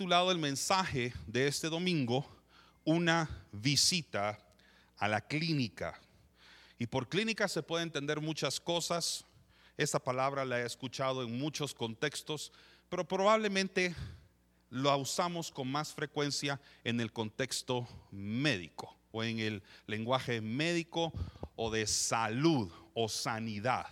el mensaje de este domingo Una visita a la clínica. Y por clínica se puede entender muchas cosas. Esta palabra la he escuchado en muchos contextos, pero probablemente la usamos con más frecuencia en el contexto médico o en el lenguaje médico o de salud o sanidad.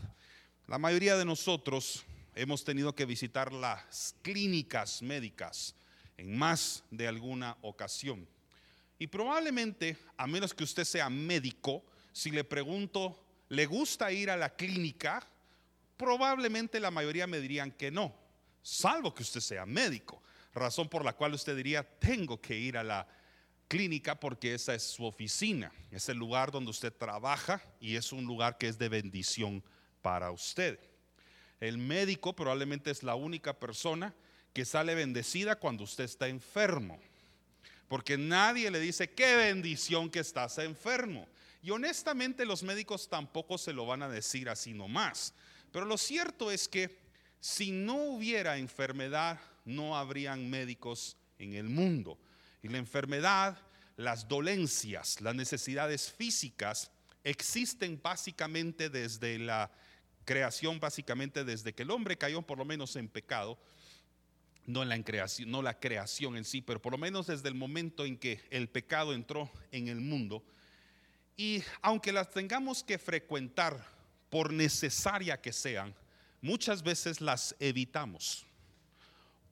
La mayoría de nosotros hemos tenido que visitar las clínicas médicas en más de alguna ocasión. Y probablemente, a menos que usted sea médico, si le pregunto, ¿le gusta ir a la clínica? Probablemente la mayoría me dirían que no, salvo que usted sea médico. Razón por la cual usted diría, tengo que ir a la clínica porque esa es su oficina, es el lugar donde usted trabaja y es un lugar que es de bendición para usted. El médico probablemente es la única persona que sale bendecida cuando usted está enfermo. Porque nadie le dice, qué bendición que estás enfermo. Y honestamente los médicos tampoco se lo van a decir así nomás. Pero lo cierto es que si no hubiera enfermedad, no habrían médicos en el mundo. Y la enfermedad, las dolencias, las necesidades físicas existen básicamente desde la creación, básicamente desde que el hombre cayó por lo menos en pecado no, la creación, no la creación en sí, pero por lo menos desde el momento en que el pecado entró en el mundo. Y aunque las tengamos que frecuentar, por necesaria que sean, muchas veces las evitamos.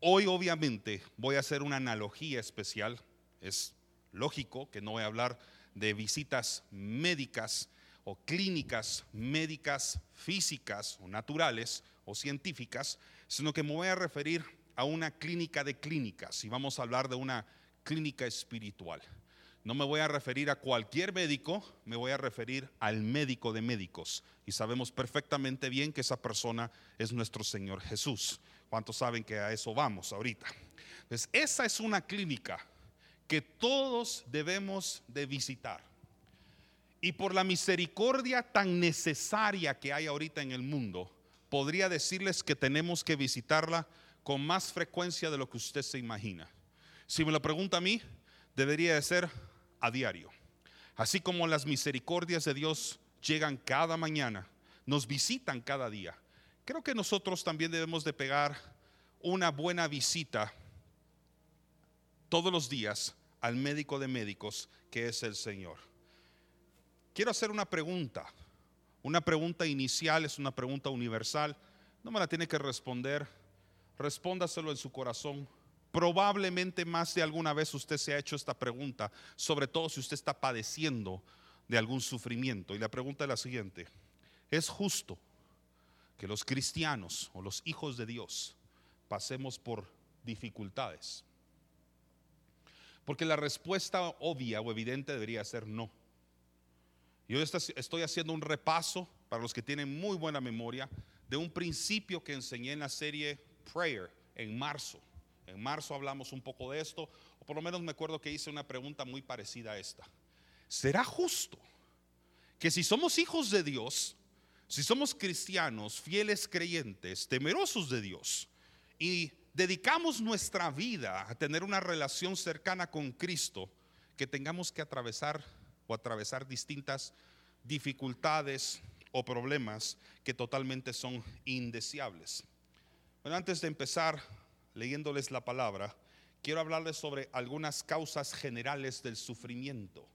Hoy obviamente voy a hacer una analogía especial. Es lógico que no voy a hablar de visitas médicas o clínicas médicas físicas o naturales o científicas, sino que me voy a referir a una clínica de clínicas y vamos a hablar de una clínica espiritual. No me voy a referir a cualquier médico, me voy a referir al médico de médicos. Y sabemos perfectamente bien que esa persona es nuestro Señor Jesús. ¿Cuántos saben que a eso vamos ahorita? Entonces, esa es una clínica que todos debemos de visitar. Y por la misericordia tan necesaria que hay ahorita en el mundo, podría decirles que tenemos que visitarla con más frecuencia de lo que usted se imagina. Si me lo pregunta a mí, debería de ser a diario. Así como las misericordias de Dios llegan cada mañana, nos visitan cada día. Creo que nosotros también debemos de pegar una buena visita todos los días al médico de médicos que es el Señor. Quiero hacer una pregunta. Una pregunta inicial es una pregunta universal. No me la tiene que responder respóndaselo en su corazón. Probablemente más de alguna vez usted se ha hecho esta pregunta, sobre todo si usted está padeciendo de algún sufrimiento. Y la pregunta es la siguiente, ¿es justo que los cristianos o los hijos de Dios pasemos por dificultades? Porque la respuesta obvia o evidente debería ser no. Yo estoy haciendo un repaso para los que tienen muy buena memoria de un principio que enseñé en la serie Prayer en marzo. En marzo hablamos un poco de esto, o por lo menos me acuerdo que hice una pregunta muy parecida a esta. ¿Será justo que si somos hijos de Dios, si somos cristianos, fieles creyentes, temerosos de Dios, y dedicamos nuestra vida a tener una relación cercana con Cristo, que tengamos que atravesar o atravesar distintas dificultades o problemas que totalmente son indeseables? Bueno, antes de empezar leyéndoles la palabra, quiero hablarles sobre algunas causas generales del sufrimiento,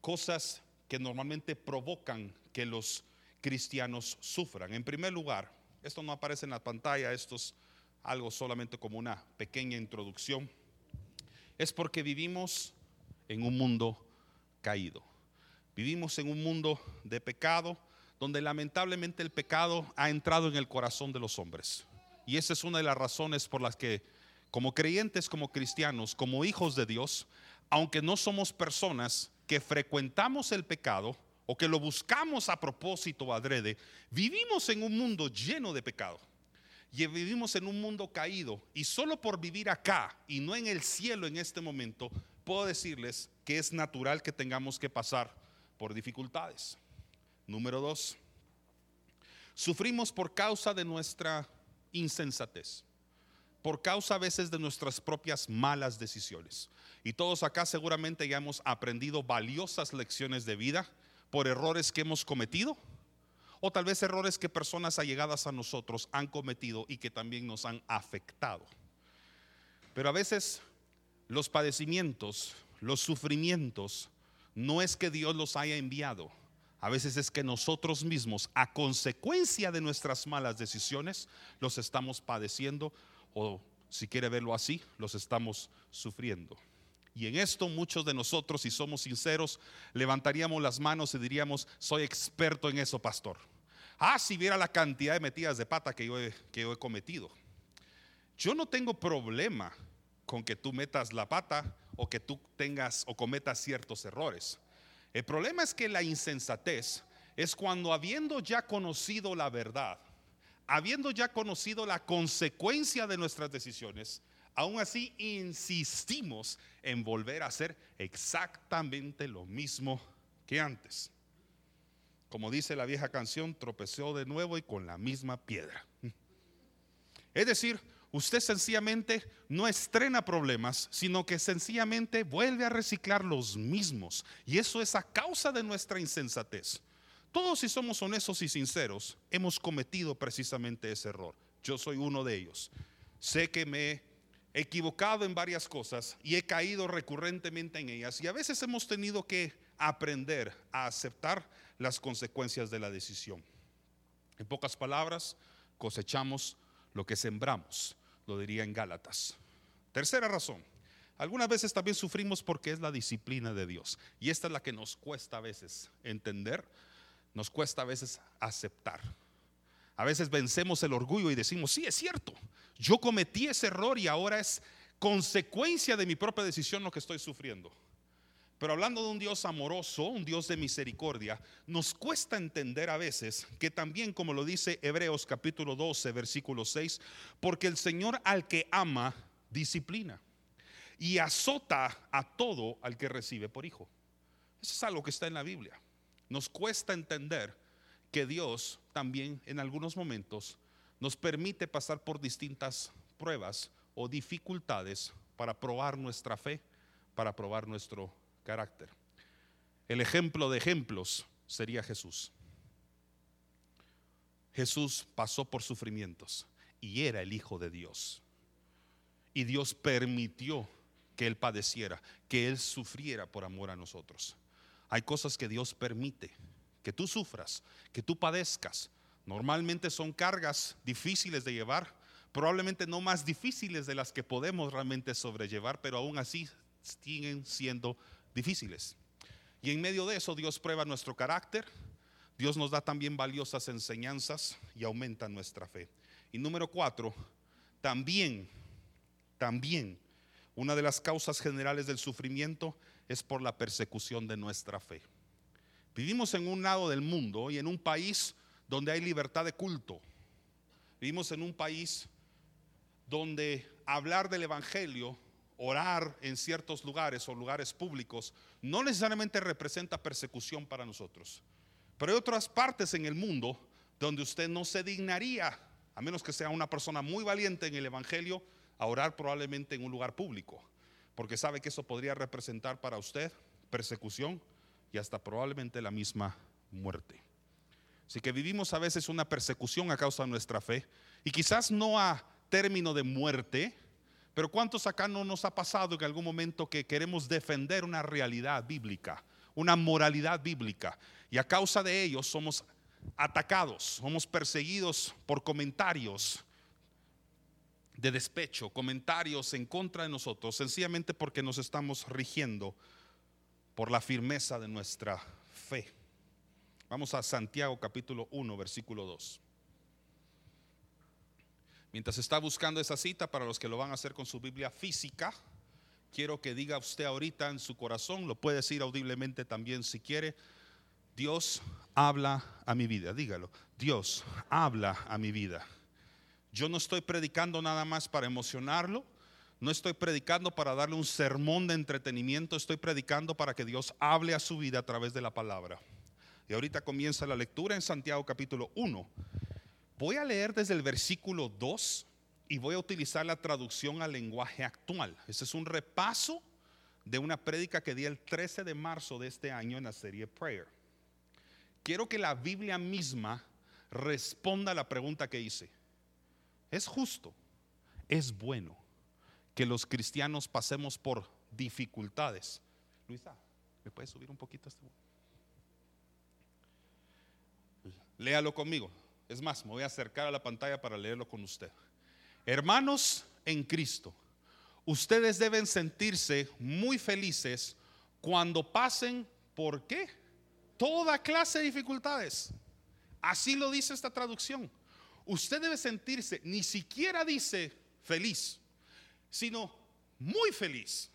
cosas que normalmente provocan que los cristianos sufran. En primer lugar, esto no aparece en la pantalla, esto es algo solamente como una pequeña introducción, es porque vivimos en un mundo caído. Vivimos en un mundo de pecado donde lamentablemente el pecado ha entrado en el corazón de los hombres. Y esa es una de las razones por las que como creyentes, como cristianos, como hijos de Dios, aunque no somos personas que frecuentamos el pecado o que lo buscamos a propósito adrede, vivimos en un mundo lleno de pecado. Y vivimos en un mundo caído. Y solo por vivir acá y no en el cielo en este momento, puedo decirles que es natural que tengamos que pasar por dificultades. Número dos, sufrimos por causa de nuestra insensatez. por causa a veces de nuestras propias malas decisiones. Y todos acá seguramente ya hemos aprendido valiosas lecciones de vida por errores que hemos cometido o tal vez errores que personas allegadas a nosotros han cometido y que también nos han afectado. Pero a veces los padecimientos, los sufrimientos, no es que Dios los haya enviado. A veces es que nosotros mismos, a consecuencia de nuestras malas decisiones, los estamos padeciendo o, si quiere verlo así, los estamos sufriendo. Y en esto muchos de nosotros, si somos sinceros, levantaríamos las manos y diríamos, soy experto en eso, pastor. Ah, si viera la cantidad de metidas de pata que yo he, cometido. Yo no tengo problema con que tú metas la pata o que tú tengas o cometas ciertos errores. El problema es que la insensatez es cuando habiendo ya conocido la verdad, habiendo ya conocido la consecuencia de nuestras decisiones, aún así insistimos en volver a hacer exactamente lo mismo que antes. Como dice la vieja canción, tropezó de nuevo y con la misma piedra. Es decir, usted sencillamente no estrena problemas, sino que sencillamente vuelve a reciclar los mismos. Y eso es a causa de nuestra insensatez. Todos si somos honestos y sinceros, hemos cometido precisamente ese error. Yo soy uno de ellos. Sé que me he equivocado en varias cosas y he caído recurrentemente en ellas. Y a veces hemos tenido que aprender a aceptar las consecuencias de la decisión. En pocas palabras, cosechamos lo que sembramos lo diría en Gálatas. Tercera razón. Algunas veces también sufrimos porque es la disciplina de Dios. Y esta es la que nos cuesta a veces entender, nos cuesta a veces aceptar. A veces vencemos el orgullo y decimos, sí, es cierto, yo cometí ese error y ahora es consecuencia de mi propia decisión lo que estoy sufriendo. Pero hablando de un Dios amoroso, un Dios de misericordia, nos cuesta entender a veces que también, como lo dice Hebreos capítulo 12, versículo 6, porque el Señor al que ama, disciplina y azota a todo al que recibe por hijo. Eso es algo que está en la Biblia. Nos cuesta entender que Dios también en algunos momentos nos permite pasar por distintas pruebas o dificultades para probar nuestra fe, para probar nuestro carácter. El ejemplo de ejemplos sería Jesús. Jesús pasó por sufrimientos y era el Hijo de Dios. Y Dios permitió que Él padeciera, que Él sufriera por amor a nosotros. Hay cosas que Dios permite, que tú sufras, que tú padezcas. Normalmente son cargas difíciles de llevar, probablemente no más difíciles de las que podemos realmente sobrellevar, pero aún así siguen siendo difíciles. Y en medio de eso Dios prueba nuestro carácter, Dios nos da también valiosas enseñanzas y aumenta nuestra fe. Y número cuatro, también, también, una de las causas generales del sufrimiento es por la persecución de nuestra fe. Vivimos en un lado del mundo y en un país donde hay libertad de culto. Vivimos en un país donde hablar del Evangelio orar en ciertos lugares o lugares públicos no necesariamente representa persecución para nosotros. Pero hay otras partes en el mundo donde usted no se dignaría, a menos que sea una persona muy valiente en el Evangelio, a orar probablemente en un lugar público, porque sabe que eso podría representar para usted persecución y hasta probablemente la misma muerte. Así que vivimos a veces una persecución a causa de nuestra fe y quizás no a término de muerte, pero ¿cuántos acá no nos ha pasado en algún momento que queremos defender una realidad bíblica, una moralidad bíblica? Y a causa de ello somos atacados, somos perseguidos por comentarios de despecho, comentarios en contra de nosotros, sencillamente porque nos estamos rigiendo por la firmeza de nuestra fe. Vamos a Santiago capítulo 1, versículo 2. Mientras está buscando esa cita, para los que lo van a hacer con su Biblia física, quiero que diga usted ahorita en su corazón, lo puede decir audiblemente también si quiere, Dios habla a mi vida, dígalo, Dios habla a mi vida. Yo no estoy predicando nada más para emocionarlo, no estoy predicando para darle un sermón de entretenimiento, estoy predicando para que Dios hable a su vida a través de la palabra. Y ahorita comienza la lectura en Santiago capítulo 1 Voy a leer desde el versículo 2 y voy a utilizar la traducción al lenguaje actual. Este es un repaso de una prédica que di el 13 de marzo de este año en la serie Prayer. Quiero que la Biblia misma responda a la pregunta que hice. ¿Es justo? ¿Es bueno que los cristianos pasemos por dificultades? Luisa, ¿me puedes subir un poquito este? Léalo conmigo. Es más, me voy a acercar a la pantalla para leerlo con usted. Hermanos en Cristo, ustedes deben sentirse muy felices cuando pasen por qué? Toda clase de dificultades. Así lo dice esta traducción. Usted debe sentirse, ni siquiera dice feliz, sino muy feliz.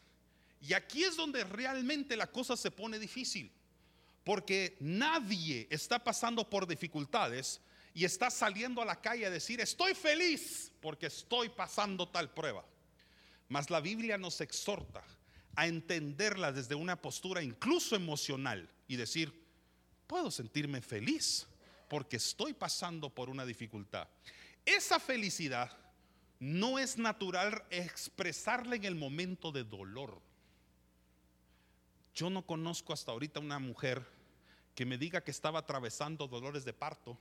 Y aquí es donde realmente la cosa se pone difícil, porque nadie está pasando por dificultades y está saliendo a la calle a decir, estoy feliz porque estoy pasando tal prueba. Mas la Biblia nos exhorta a entenderla desde una postura incluso emocional y decir, puedo sentirme feliz porque estoy pasando por una dificultad. Esa felicidad no es natural expresarla en el momento de dolor. Yo no conozco hasta ahorita una mujer que me diga que estaba atravesando dolores de parto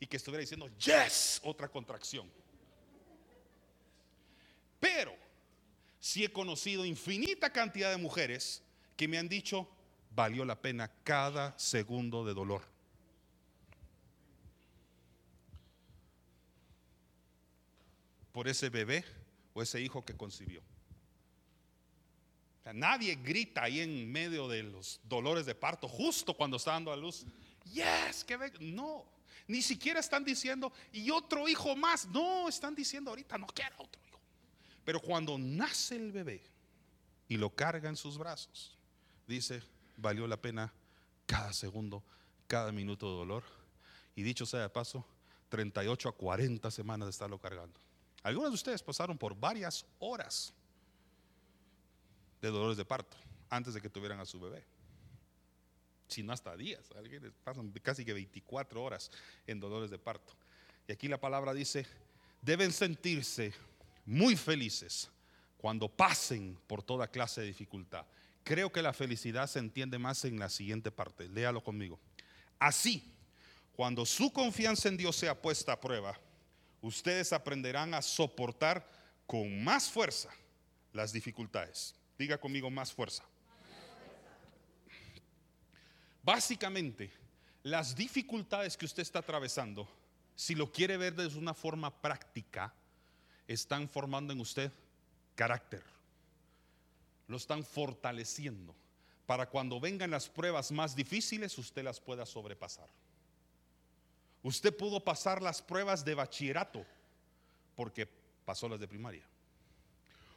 y que estuviera diciendo, yes, otra contracción. Pero sí he conocido infinita cantidad de mujeres que me han dicho, valió la pena cada segundo de dolor. por ese bebé o ese hijo que concibió. nadie grita ahí en medio de los dolores de parto, justo cuando está dando a luz. Yes, que no, ni siquiera están diciendo y otro hijo más. No, están diciendo ahorita no quiero otro hijo. Pero cuando nace el bebé y lo carga en sus brazos, dice, valió la pena cada segundo, cada minuto de dolor. Y dicho sea de paso, 38 a 40 semanas de estarlo cargando. Algunos de ustedes pasaron por varias horas de dolores de parto antes de que tuvieran a su bebé. Si no hasta días, alguien pasan casi que 24 horas en dolores de parto. Y aquí la palabra dice, deben sentirse muy felices cuando pasen por toda clase de dificultad. Creo que la felicidad se entiende más en la siguiente parte. Léalo conmigo. Así, cuando su confianza en Dios sea puesta a prueba, ustedes aprenderán a soportar con más fuerza las dificultades. Diga conmigo más fuerza. Básicamente, las dificultades que usted está atravesando, si lo quiere ver desde una forma práctica, están formando en usted carácter. Lo están fortaleciendo para cuando vengan las pruebas más difíciles, usted las pueda sobrepasar. Usted pudo pasar las pruebas de bachillerato porque pasó las de primaria.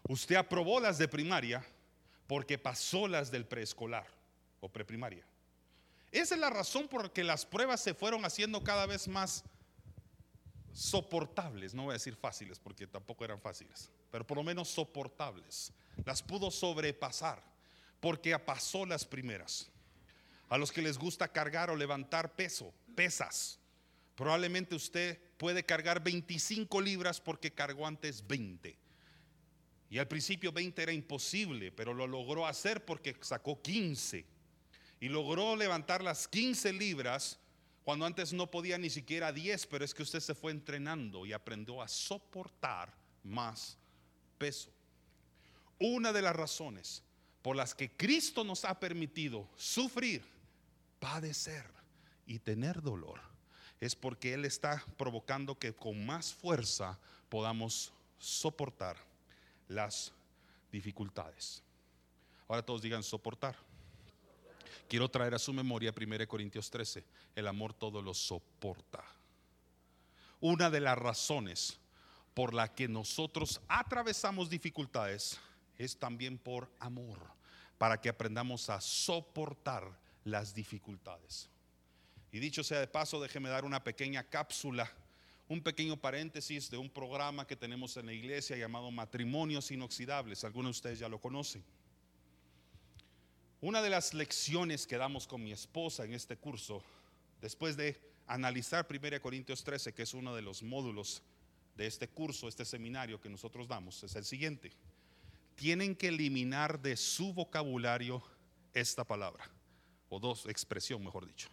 Usted aprobó las de primaria porque pasó las del preescolar o preprimaria. Esa es la razón por la que las pruebas se fueron haciendo cada vez más soportables, no voy a decir fáciles porque tampoco eran fáciles, pero por lo menos soportables. Las pudo sobrepasar porque pasó las primeras. A los que les gusta cargar o levantar peso, pesas, Probablemente usted puede cargar 25 libras porque cargó antes 20. Y al principio 20 era imposible, pero lo logró hacer porque sacó 15. Y logró levantar las 15 libras cuando antes no podía ni siquiera 10, pero es que usted se fue entrenando y aprendió a soportar más peso. Una de las razones por las que Cristo nos ha permitido sufrir, padecer y tener dolor es porque Él está provocando que con más fuerza podamos soportar las dificultades. Ahora todos digan soportar. Quiero traer a su memoria 1 Corintios 13, el amor todo lo soporta. Una de las razones por la que nosotros atravesamos dificultades es también por amor, para que aprendamos a soportar las dificultades. Y dicho sea de paso, déjeme dar una pequeña cápsula, un pequeño paréntesis de un programa que tenemos en la iglesia llamado Matrimonios Inoxidables. Algunos de ustedes ya lo conocen. Una de las lecciones que damos con mi esposa en este curso, después de analizar 1 Corintios 13, que es uno de los módulos de este curso, este seminario que nosotros damos, es el siguiente. Tienen que eliminar de su vocabulario esta palabra, o dos, expresión mejor dicho,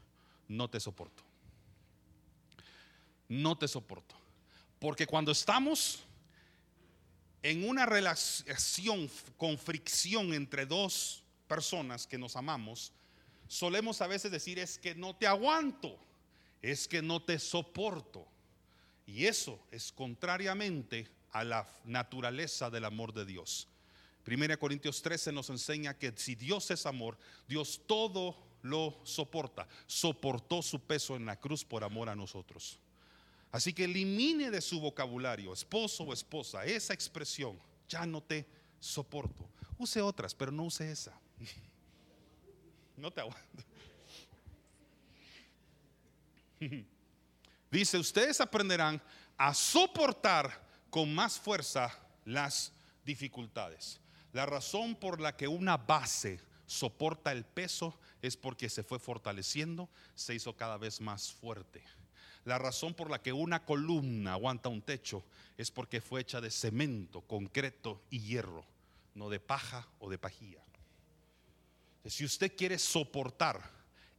no te soporto. No te soporto. Porque cuando estamos en una relación con fricción entre dos personas que nos amamos, solemos a veces decir es que no te aguanto, es que no te soporto. Y eso es contrariamente a la naturaleza del amor de Dios. Primera Corintios 13 nos enseña que si Dios es amor, Dios todo lo soporta. Soportó su peso en la cruz por amor a nosotros. Así que elimine de su vocabulario, esposo o esposa, esa expresión, ya no te soporto. Use otras, pero no use esa. No te aguanto. Dice, ustedes aprenderán a soportar con más fuerza las dificultades. La razón por la que una base soporta el peso es porque se fue fortaleciendo, se hizo cada vez más fuerte. La razón por la que una columna aguanta un techo es porque fue hecha de cemento, concreto y hierro, no de paja o de pajilla. Si usted quiere soportar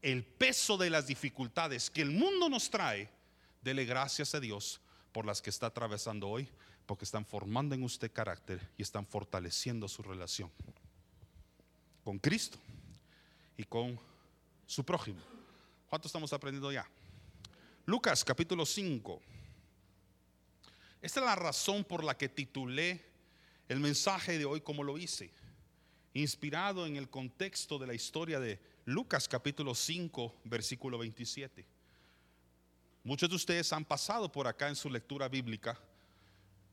el peso de las dificultades que el mundo nos trae, dele gracias a Dios por las que está atravesando hoy, porque están formando en usted carácter y están fortaleciendo su relación con Cristo y con su prójimo. ¿Cuánto estamos aprendiendo ya? Lucas capítulo 5. Esta es la razón por la que titulé el mensaje de hoy como lo hice, inspirado en el contexto de la historia de Lucas capítulo 5, versículo 27. Muchos de ustedes han pasado por acá en su lectura bíblica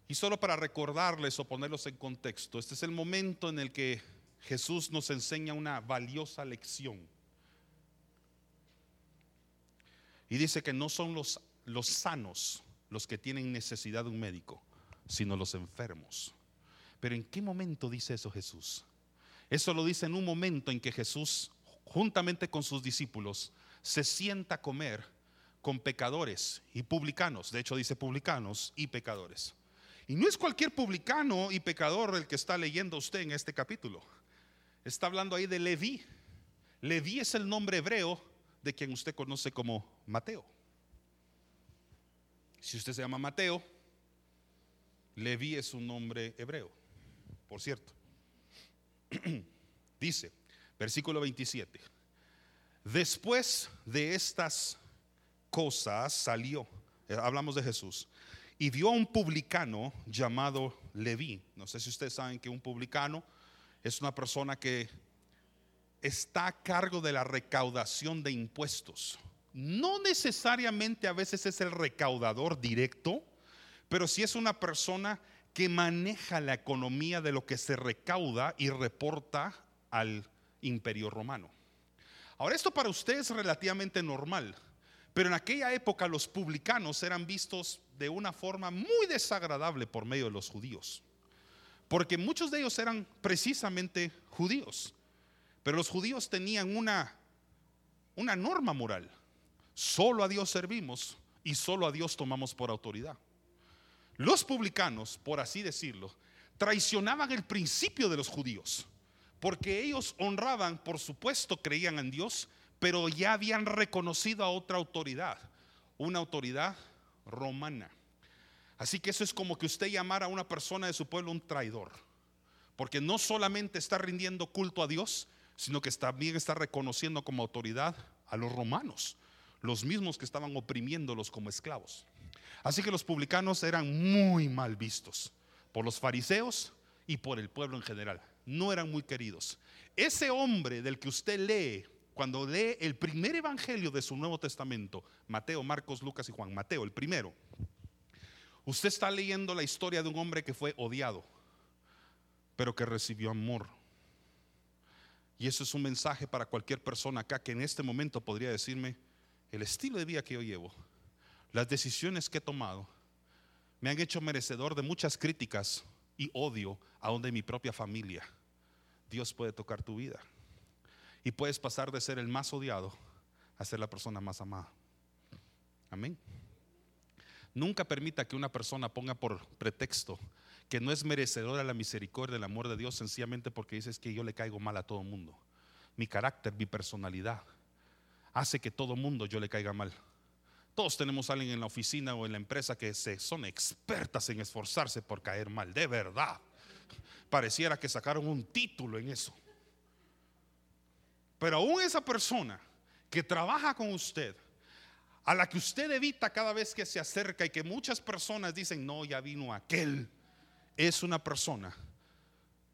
y solo para recordarles o ponerlos en contexto, este es el momento en el que Jesús nos enseña una valiosa lección. Y dice que no son los, los sanos los que tienen necesidad de un médico, sino los enfermos. Pero ¿en qué momento dice eso Jesús? Eso lo dice en un momento en que Jesús, juntamente con sus discípulos, se sienta a comer con pecadores y publicanos. De hecho dice publicanos y pecadores. Y no es cualquier publicano y pecador el que está leyendo usted en este capítulo. Está hablando ahí de Leví. Leví es el nombre hebreo de quien usted conoce como Mateo. Si usted se llama Mateo, Leví es un nombre hebreo, por cierto. Dice, versículo 27, después de estas cosas salió, eh, hablamos de Jesús, y vio a un publicano llamado Leví. No sé si ustedes saben que un publicano es una persona que está a cargo de la recaudación de impuestos. No necesariamente a veces es el recaudador directo, pero sí es una persona que maneja la economía de lo que se recauda y reporta al imperio romano. Ahora, esto para usted es relativamente normal, pero en aquella época los publicanos eran vistos de una forma muy desagradable por medio de los judíos, porque muchos de ellos eran precisamente judíos. Pero los judíos tenían una, una norma moral. Solo a Dios servimos y solo a Dios tomamos por autoridad. Los publicanos, por así decirlo, traicionaban el principio de los judíos, porque ellos honraban, por supuesto, creían en Dios, pero ya habían reconocido a otra autoridad, una autoridad romana. Así que eso es como que usted llamara a una persona de su pueblo un traidor, porque no solamente está rindiendo culto a Dios, sino que también está reconociendo como autoridad a los romanos, los mismos que estaban oprimiéndolos como esclavos. Así que los publicanos eran muy mal vistos por los fariseos y por el pueblo en general. No eran muy queridos. Ese hombre del que usted lee cuando lee el primer evangelio de su Nuevo Testamento, Mateo, Marcos, Lucas y Juan, Mateo, el primero, usted está leyendo la historia de un hombre que fue odiado, pero que recibió amor y eso es un mensaje para cualquier persona acá que en este momento podría decirme, el estilo de vida que yo llevo, las decisiones que he tomado, me han hecho merecedor de muchas críticas y odio aún de mi propia familia. Dios puede tocar tu vida. Y puedes pasar de ser el más odiado a ser la persona más amada. Amén. Nunca permita que una persona ponga por pretexto que no es merecedora la misericordia, el amor de Dios, sencillamente porque dices que yo le caigo mal a todo mundo. Mi carácter, mi personalidad, hace que todo mundo yo le caiga mal. Todos tenemos a alguien en la oficina o en la empresa que son expertas en esforzarse por caer mal, de verdad. Pareciera que sacaron un título en eso. Pero aún esa persona que trabaja con usted, a la que usted evita cada vez que se acerca y que muchas personas dicen, no, ya vino aquel, es una persona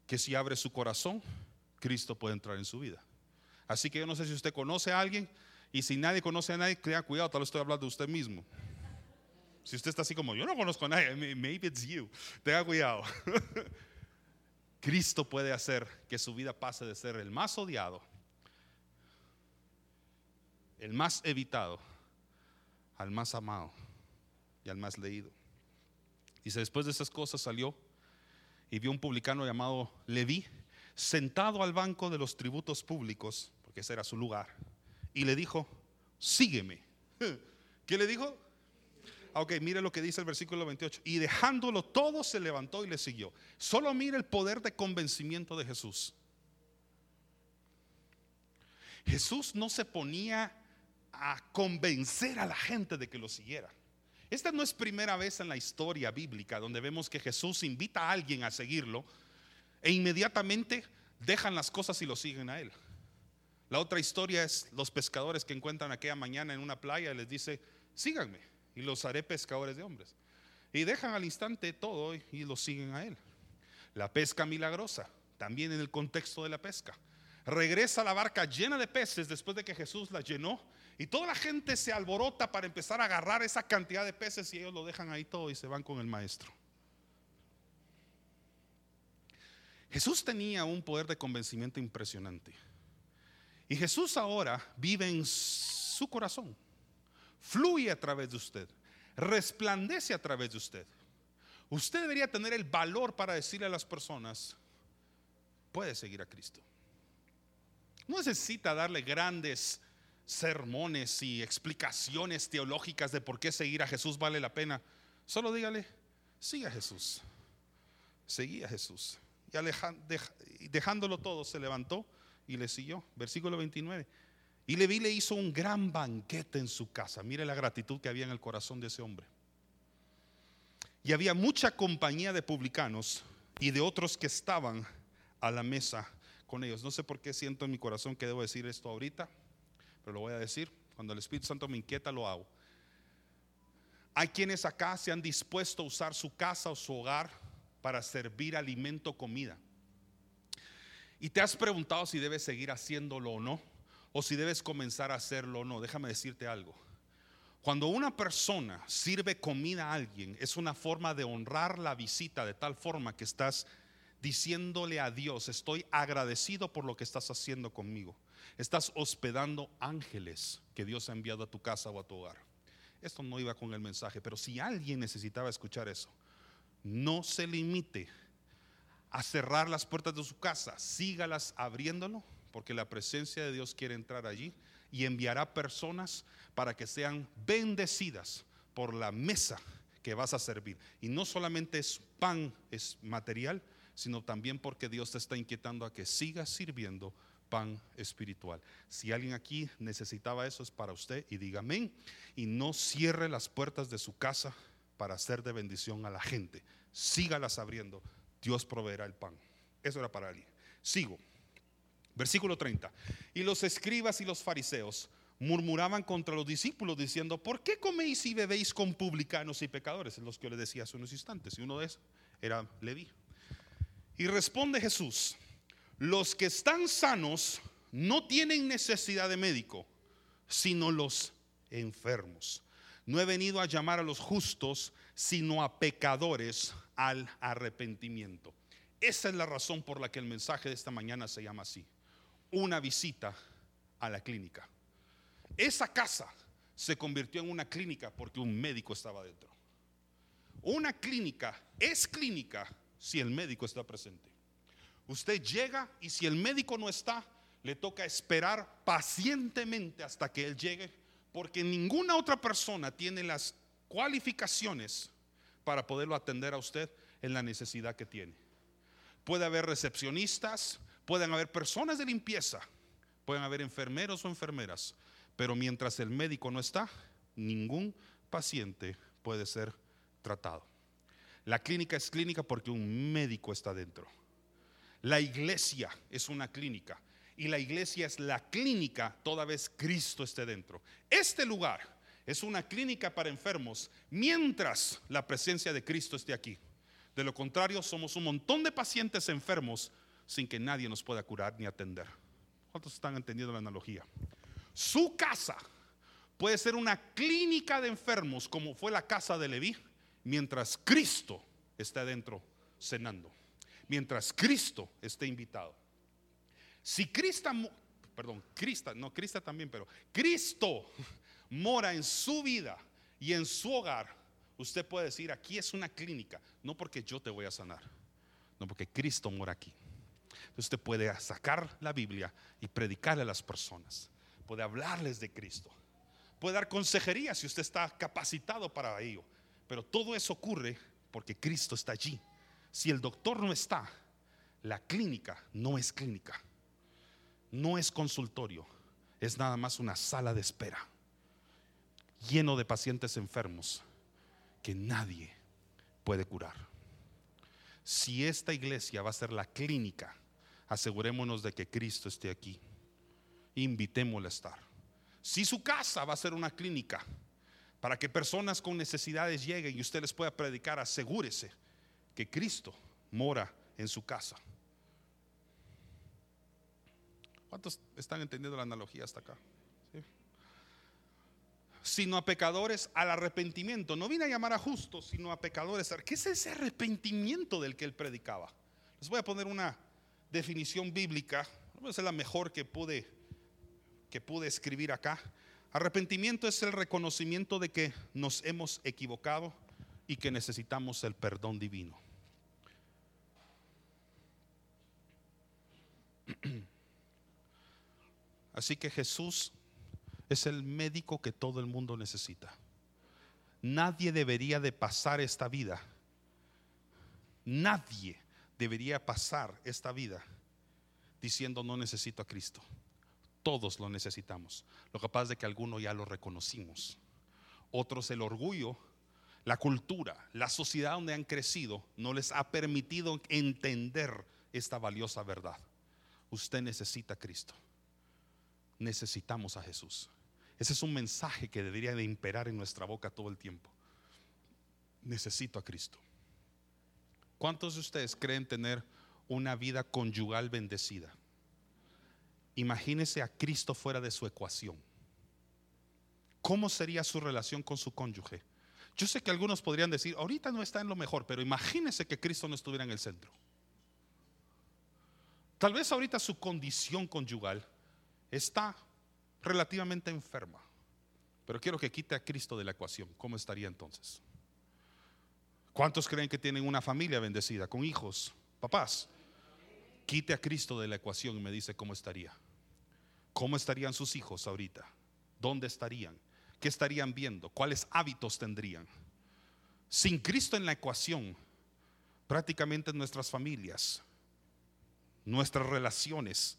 que si abre su corazón, Cristo puede entrar en su vida. Así que yo no sé si usted conoce a alguien y si nadie conoce a nadie, tenga cuidado, tal vez estoy hablando de usted mismo. Si usted está así como, yo no conozco a nadie, maybe it's you, tenga cuidado. Cristo puede hacer que su vida pase de ser el más odiado el más evitado al más amado y al más leído. Dice, después de esas cosas salió y vio un publicano llamado Leví sentado al banco de los tributos públicos, porque ese era su lugar, y le dijo, sígueme. ¿Qué le dijo? Ah, ok, mire lo que dice el versículo 28. Y dejándolo todo se levantó y le siguió. Solo mire el poder de convencimiento de Jesús. Jesús no se ponía a convencer a la gente de que lo siguiera. Esta no es primera vez en la historia bíblica donde vemos que Jesús invita a alguien a seguirlo e inmediatamente dejan las cosas y lo siguen a él. La otra historia es los pescadores que encuentran aquella mañana en una playa y les dice, síganme y los haré pescadores de hombres. Y dejan al instante todo y lo siguen a él. La pesca milagrosa, también en el contexto de la pesca. Regresa la barca llena de peces después de que Jesús la llenó y toda la gente se alborota para empezar a agarrar esa cantidad de peces y ellos lo dejan ahí todo y se van con el maestro. Jesús tenía un poder de convencimiento impresionante. Y Jesús ahora vive en su corazón. Fluye a través de usted. Resplandece a través de usted. Usted debería tener el valor para decirle a las personas, puede seguir a Cristo. No necesita darle grandes sermones y explicaciones teológicas de por qué seguir a Jesús vale la pena. Solo dígale, siga a Jesús. Seguí a Jesús. Y dejándolo todo, se levantó y le siguió. Versículo 29. Y Leví le hizo un gran banquete en su casa. Mire la gratitud que había en el corazón de ese hombre. Y había mucha compañía de publicanos y de otros que estaban a la mesa con ellos. No sé por qué siento en mi corazón que debo decir esto ahorita pero lo voy a decir, cuando el Espíritu Santo me inquieta lo hago. Hay quienes acá se han dispuesto a usar su casa o su hogar para servir alimento, comida. Y te has preguntado si debes seguir haciéndolo o no, o si debes comenzar a hacerlo o no. Déjame decirte algo. Cuando una persona sirve comida a alguien, es una forma de honrar la visita de tal forma que estás diciéndole a Dios, estoy agradecido por lo que estás haciendo conmigo. Estás hospedando ángeles que Dios ha enviado a tu casa o a tu hogar. Esto no iba con el mensaje, pero si alguien necesitaba escuchar eso, no se limite a cerrar las puertas de su casa, sígalas abriéndolo, porque la presencia de Dios quiere entrar allí y enviará personas para que sean bendecidas por la mesa que vas a servir. Y no solamente es pan, es material, sino también porque Dios te está inquietando a que sigas sirviendo pan espiritual. Si alguien aquí necesitaba eso es para usted y diga amén. Y no cierre las puertas de su casa para hacer de bendición a la gente. Sígalas abriendo. Dios proveerá el pan. Eso era para alguien. Sigo. Versículo 30. Y los escribas y los fariseos murmuraban contra los discípulos diciendo, ¿por qué coméis y bebéis con publicanos y pecadores? Es los que yo les decía hace unos instantes. Y uno de esos era Leví. Y responde Jesús, los que están sanos no tienen necesidad de médico, sino los enfermos. No he venido a llamar a los justos, sino a pecadores al arrepentimiento. Esa es la razón por la que el mensaje de esta mañana se llama así. Una visita a la clínica. Esa casa se convirtió en una clínica porque un médico estaba dentro. Una clínica es clínica si el médico está presente. Usted llega y si el médico no está, le toca esperar pacientemente hasta que él llegue, porque ninguna otra persona tiene las cualificaciones para poderlo atender a usted en la necesidad que tiene. Puede haber recepcionistas, pueden haber personas de limpieza, pueden haber enfermeros o enfermeras, pero mientras el médico no está, ningún paciente puede ser tratado. La clínica es clínica porque un médico está dentro. La iglesia es una clínica y la iglesia es la clínica toda vez Cristo esté dentro. Este lugar es una clínica para enfermos mientras la presencia de Cristo esté aquí. De lo contrario, somos un montón de pacientes enfermos sin que nadie nos pueda curar ni atender. ¿Cuántos están entendiendo la analogía? Su casa puede ser una clínica de enfermos como fue la casa de Leví, mientras Cristo esté adentro cenando, mientras Cristo esté invitado. Si Cristo, perdón, Cristo, no Cristo también, pero Cristo mora en su vida y en su hogar, usted puede decir, aquí es una clínica, no porque yo te voy a sanar, no porque Cristo mora aquí. Usted puede sacar la Biblia y predicarle a las personas, puede hablarles de Cristo, puede dar consejería si usted está capacitado para ello, pero todo eso ocurre porque Cristo está allí. Si el doctor no está, la clínica no es clínica, no es consultorio, es nada más una sala de espera lleno de pacientes enfermos que nadie puede curar. Si esta iglesia va a ser la clínica, asegurémonos de que Cristo esté aquí. Invitémosle a estar. Si su casa va a ser una clínica para que personas con necesidades lleguen y usted les pueda predicar, asegúrese que Cristo mora en su casa. ¿Cuántos están entendiendo la analogía hasta acá? Sino a pecadores al arrepentimiento. No vine a llamar a justos, sino a pecadores. ¿Qué es ese arrepentimiento del que él predicaba? Les voy a poner una definición bíblica, es la mejor que pude, que pude escribir acá. Arrepentimiento es el reconocimiento de que nos hemos equivocado y que necesitamos el perdón divino. Así que Jesús es el médico que todo el mundo necesita. Nadie debería de pasar esta vida. Nadie debería pasar esta vida diciendo no necesito a Cristo. Todos lo necesitamos. Lo es de que algunos ya lo reconocimos. Otros el orgullo, la cultura, la sociedad donde han crecido no les ha permitido entender esta valiosa verdad. Usted necesita a Cristo. Necesitamos a Jesús. Ese es un mensaje que debería de imperar en nuestra boca todo el tiempo. Necesito a Cristo. ¿Cuántos de ustedes creen tener una vida conyugal bendecida? Imagínese a Cristo fuera de su ecuación. ¿Cómo sería su relación con su cónyuge? Yo sé que algunos podrían decir, ahorita no está en lo mejor, pero imagínese que Cristo no estuviera en el centro. Tal vez ahorita su condición conyugal está relativamente enferma, pero quiero que quite a Cristo de la ecuación. ¿Cómo estaría entonces? ¿Cuántos creen que tienen una familia bendecida, con hijos, papás? Quite a Cristo de la ecuación y me dice cómo estaría. ¿Cómo estarían sus hijos ahorita? ¿Dónde estarían? ¿Qué estarían viendo? ¿Cuáles hábitos tendrían? Sin Cristo en la ecuación, prácticamente nuestras familias, nuestras relaciones,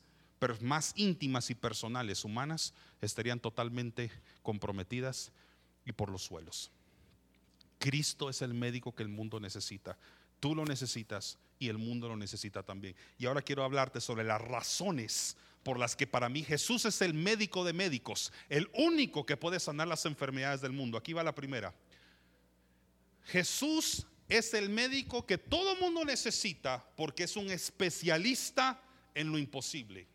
más íntimas y personales humanas estarían totalmente comprometidas y por los suelos. Cristo es el médico que el mundo necesita. Tú lo necesitas y el mundo lo necesita también. Y ahora quiero hablarte sobre las razones por las que para mí Jesús es el médico de médicos, el único que puede sanar las enfermedades del mundo. Aquí va la primera. Jesús es el médico que todo mundo necesita porque es un especialista en lo imposible.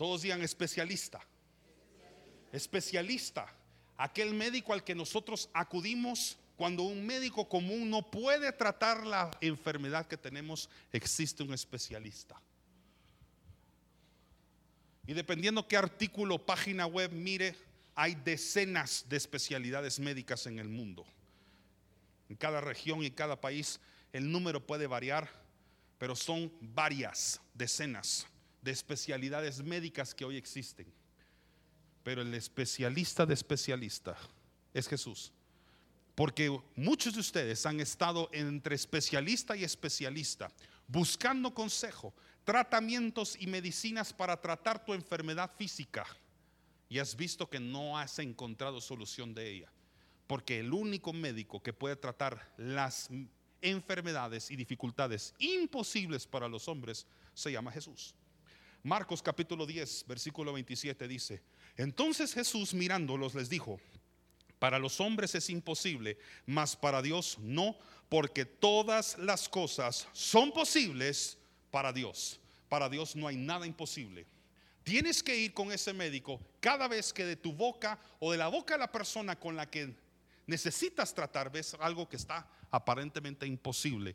Todos digan especialista. Especialista. Aquel médico al que nosotros acudimos cuando un médico común no puede tratar la enfermedad que tenemos, existe un especialista. Y dependiendo qué artículo, página web mire, hay decenas de especialidades médicas en el mundo. En cada región y cada país el número puede variar, pero son varias, decenas de especialidades médicas que hoy existen. Pero el especialista de especialista es Jesús. Porque muchos de ustedes han estado entre especialista y especialista, buscando consejo, tratamientos y medicinas para tratar tu enfermedad física. Y has visto que no has encontrado solución de ella. Porque el único médico que puede tratar las enfermedades y dificultades imposibles para los hombres se llama Jesús. Marcos capítulo 10, versículo 27 dice, entonces Jesús mirándolos les dijo, para los hombres es imposible, mas para Dios no, porque todas las cosas son posibles para Dios. Para Dios no hay nada imposible. Tienes que ir con ese médico cada vez que de tu boca o de la boca de la persona con la que necesitas tratar ves algo que está aparentemente imposible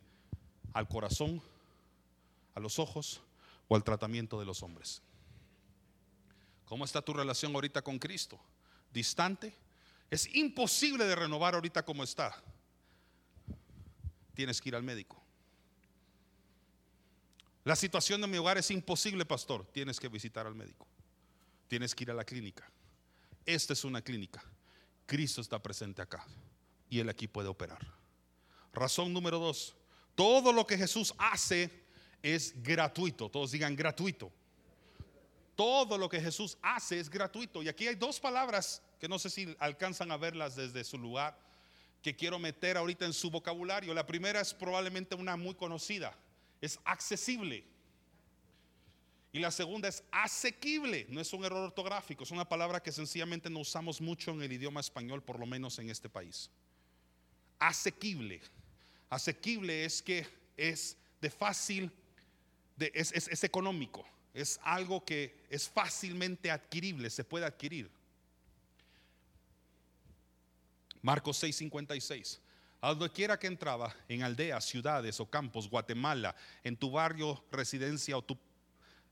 al corazón, a los ojos o al tratamiento de los hombres. ¿Cómo está tu relación ahorita con Cristo? ¿Distante? Es imposible de renovar ahorita como está. Tienes que ir al médico. La situación de mi hogar es imposible, pastor. Tienes que visitar al médico. Tienes que ir a la clínica. Esta es una clínica. Cristo está presente acá y Él aquí puede operar. Razón número dos. Todo lo que Jesús hace es gratuito. Todos digan gratuito. Todo lo que Jesús hace es gratuito. Y aquí hay dos palabras que no sé si alcanzan a verlas desde su lugar, que quiero meter ahorita en su vocabulario. La primera es probablemente una muy conocida, es accesible. Y la segunda es asequible, no es un error ortográfico, es una palabra que sencillamente no usamos mucho en el idioma español, por lo menos en este país. Asequible. Asequible es que es de fácil, es, económico, es algo que es fácilmente adquirible, se puede adquirir. Marcos 6:56. A donde quiera que entraba, en aldeas, ciudades o campos, Guatemala, en tu barrio, residencia o tu,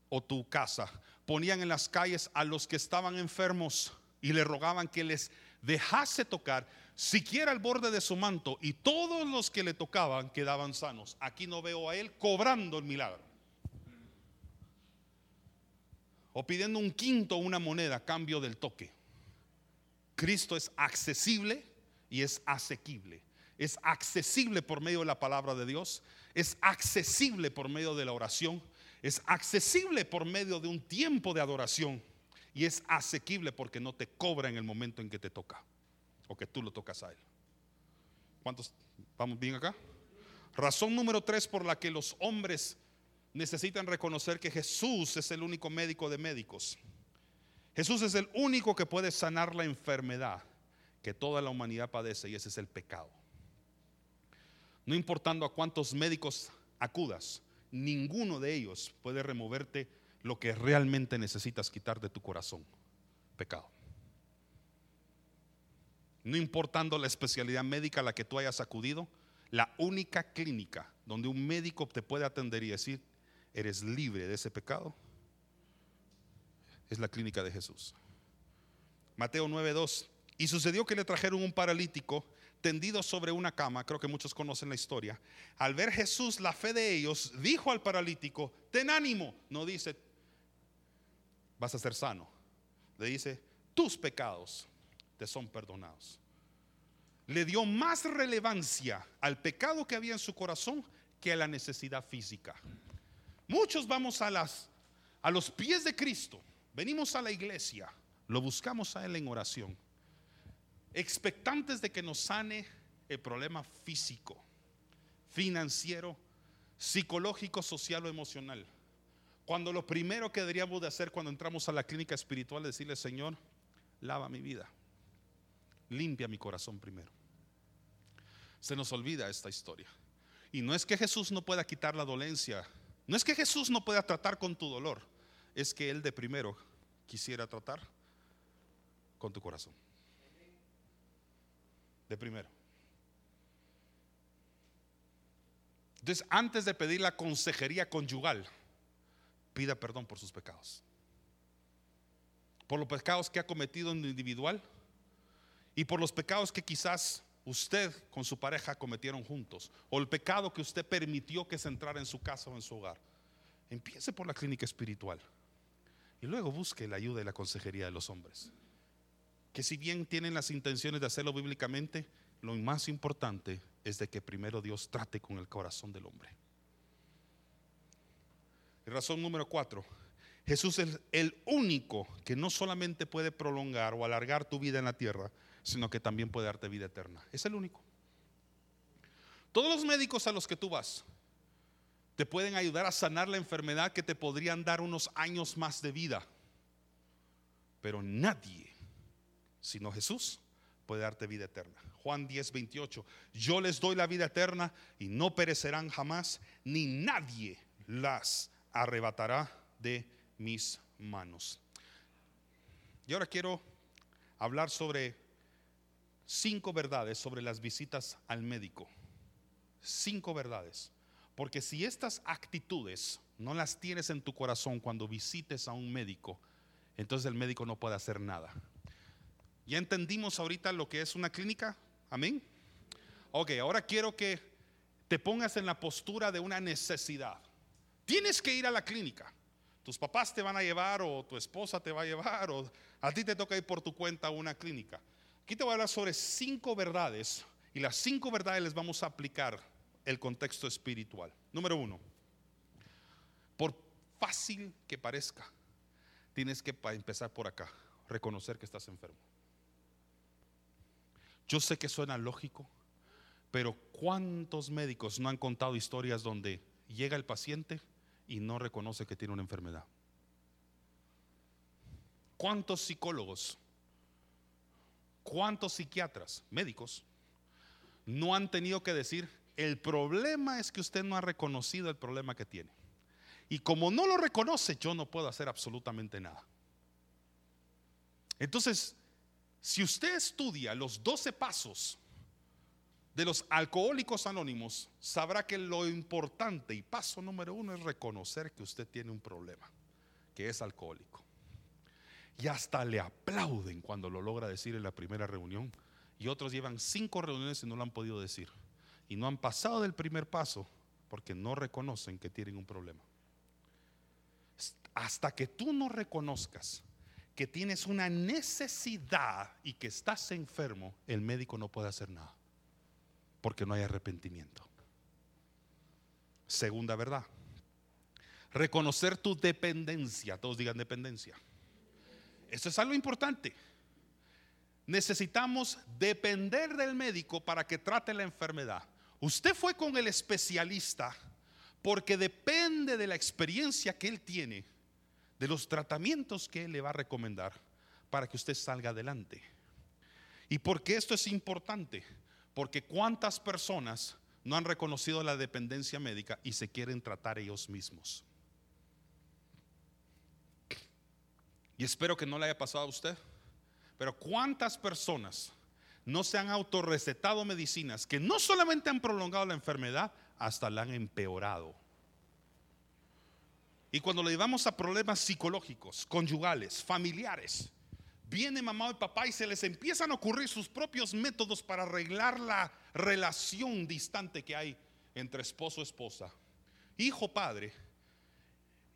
o tu casa, ponían en las calles a los que estaban enfermos y le rogaban que les dejase tocar siquiera el borde de su manto y todos los que le tocaban quedaban sanos. Aquí no veo a él cobrando el milagro. O pidiendo un quinto o una moneda a cambio del toque. Cristo es accesible y es asequible. Es accesible por medio de la palabra de Dios, es accesible por medio de la oración, es accesible por medio de un tiempo de adoración y es asequible porque no te cobra en el momento en que te toca o que tú lo tocas a Él. ¿Cuántos vamos bien acá? Razón número tres por la que los hombres necesitan reconocer que Jesús es el único médico de médicos. Jesús es el único que puede sanar la enfermedad que toda la humanidad padece y ese es el pecado. No importando a cuántos médicos acudas, ninguno de ellos puede removerte lo que realmente necesitas quitar de tu corazón, pecado. No importando la especialidad médica a la que tú hayas acudido, la única clínica donde un médico te puede atender y decir, eres libre de ese pecado, es la clínica de Jesús. Mateo 9:2 y sucedió que le trajeron un paralítico tendido sobre una cama, creo que muchos conocen la historia. Al ver Jesús la fe de ellos, dijo al paralítico, ten ánimo, no dice, vas a ser sano, le dice, tus pecados te son perdonados. Le dio más relevancia al pecado que había en su corazón que a la necesidad física. Muchos vamos a las a los pies de Cristo, venimos a la iglesia, lo buscamos a él en oración expectantes de que nos sane el problema físico, financiero, psicológico, social o emocional. Cuando lo primero que deberíamos de hacer cuando entramos a la clínica espiritual es decirle, Señor, lava mi vida, limpia mi corazón primero. Se nos olvida esta historia. Y no es que Jesús no pueda quitar la dolencia, no es que Jesús no pueda tratar con tu dolor, es que Él de primero quisiera tratar con tu corazón de primero. Entonces, antes de pedir la consejería conyugal, pida perdón por sus pecados. Por los pecados que ha cometido en individual y por los pecados que quizás usted con su pareja cometieron juntos. O el pecado que usted permitió que se entrara en su casa o en su hogar. Empiece por la clínica espiritual y luego busque la ayuda y la consejería de los hombres. que si bien tienen las intenciones de hacerlo bíblicamente, lo más importante es de que primero Dios trate con el corazón del hombre. razón número cuatro, Jesús es el único que no solamente puede prolongar o alargar tu vida en la tierra, sino que también puede darte vida eterna. Es el único. Todos los médicos a los que tú vas te pueden ayudar a sanar la enfermedad que te podrían dar unos años más de vida. Pero nadie, sino Jesús, puede darte vida eterna. Juan 10, 28. Yo les doy la vida eterna y no perecerán jamás, ni nadie las arrebatará de mis manos. Y ahora quiero hablar sobre cinco verdades sobre las visitas al médico. Cinco verdades. Porque si estas actitudes no las tienes en tu corazón cuando visites a un médico, entonces el médico no puede hacer nada. ¿Ya entendimos ahorita lo que es una clínica? Amén. Ok, ahora quiero que te pongas en la postura de una necesidad. Tienes que ir a la clínica. Tus papás te van a llevar o tu esposa te va a llevar o a ti te toca ir por tu cuenta a una clínica. Aquí te voy a hablar sobre cinco verdades y las cinco verdades les vamos a aplicar el contexto espiritual. Número uno, por fácil que parezca, tienes que empezar por acá, reconocer que estás enfermo. Yo sé que suena lógico, pero ¿cuántos médicos no han contado historias donde llega el paciente y no reconoce que tiene una enfermedad? ¿Cuántos psicólogos, cuántos psiquiatras, médicos, no han tenido que decir, el problema es que usted no ha reconocido el problema que tiene? Y como no lo reconoce, yo no puedo hacer absolutamente nada. Entonces, si usted estudia los 12 pasos de los alcohólicos anónimos, sabrá que lo importante y paso número uno es reconocer que usted tiene un problema, que es alcohólico. Y hasta le aplauden cuando lo logra decir en la primera reunión. Y otros llevan cinco reuniones y no lo han podido decir. Y no han pasado del primer paso porque no reconocen que tienen un problema. Hasta que tú no reconozcas que tienes una necesidad y que estás enfermo, el médico no puede hacer nada. Porque no hay arrepentimiento. Segunda verdad. Reconocer tu dependencia. Todos digan dependencia. Eso es algo importante. Necesitamos depender del médico para que trate la enfermedad. Usted fue con el especialista porque depende de la experiencia que él tiene de los tratamientos que Él le va a recomendar para que usted salga adelante. ¿Y por qué esto es importante? Porque cuántas personas no han reconocido la dependencia médica y se quieren tratar ellos mismos. Y espero que no le haya pasado a usted. Pero cuántas personas no se han autorrecetado medicinas que no solamente han prolongado la enfermedad, hasta la han empeorado. Y cuando le llevamos a problemas psicológicos, conyugales, familiares, viene mamá y papá y se les empiezan a ocurrir sus propios métodos para arreglar la relación distante que hay entre esposo esposa, hijo padre.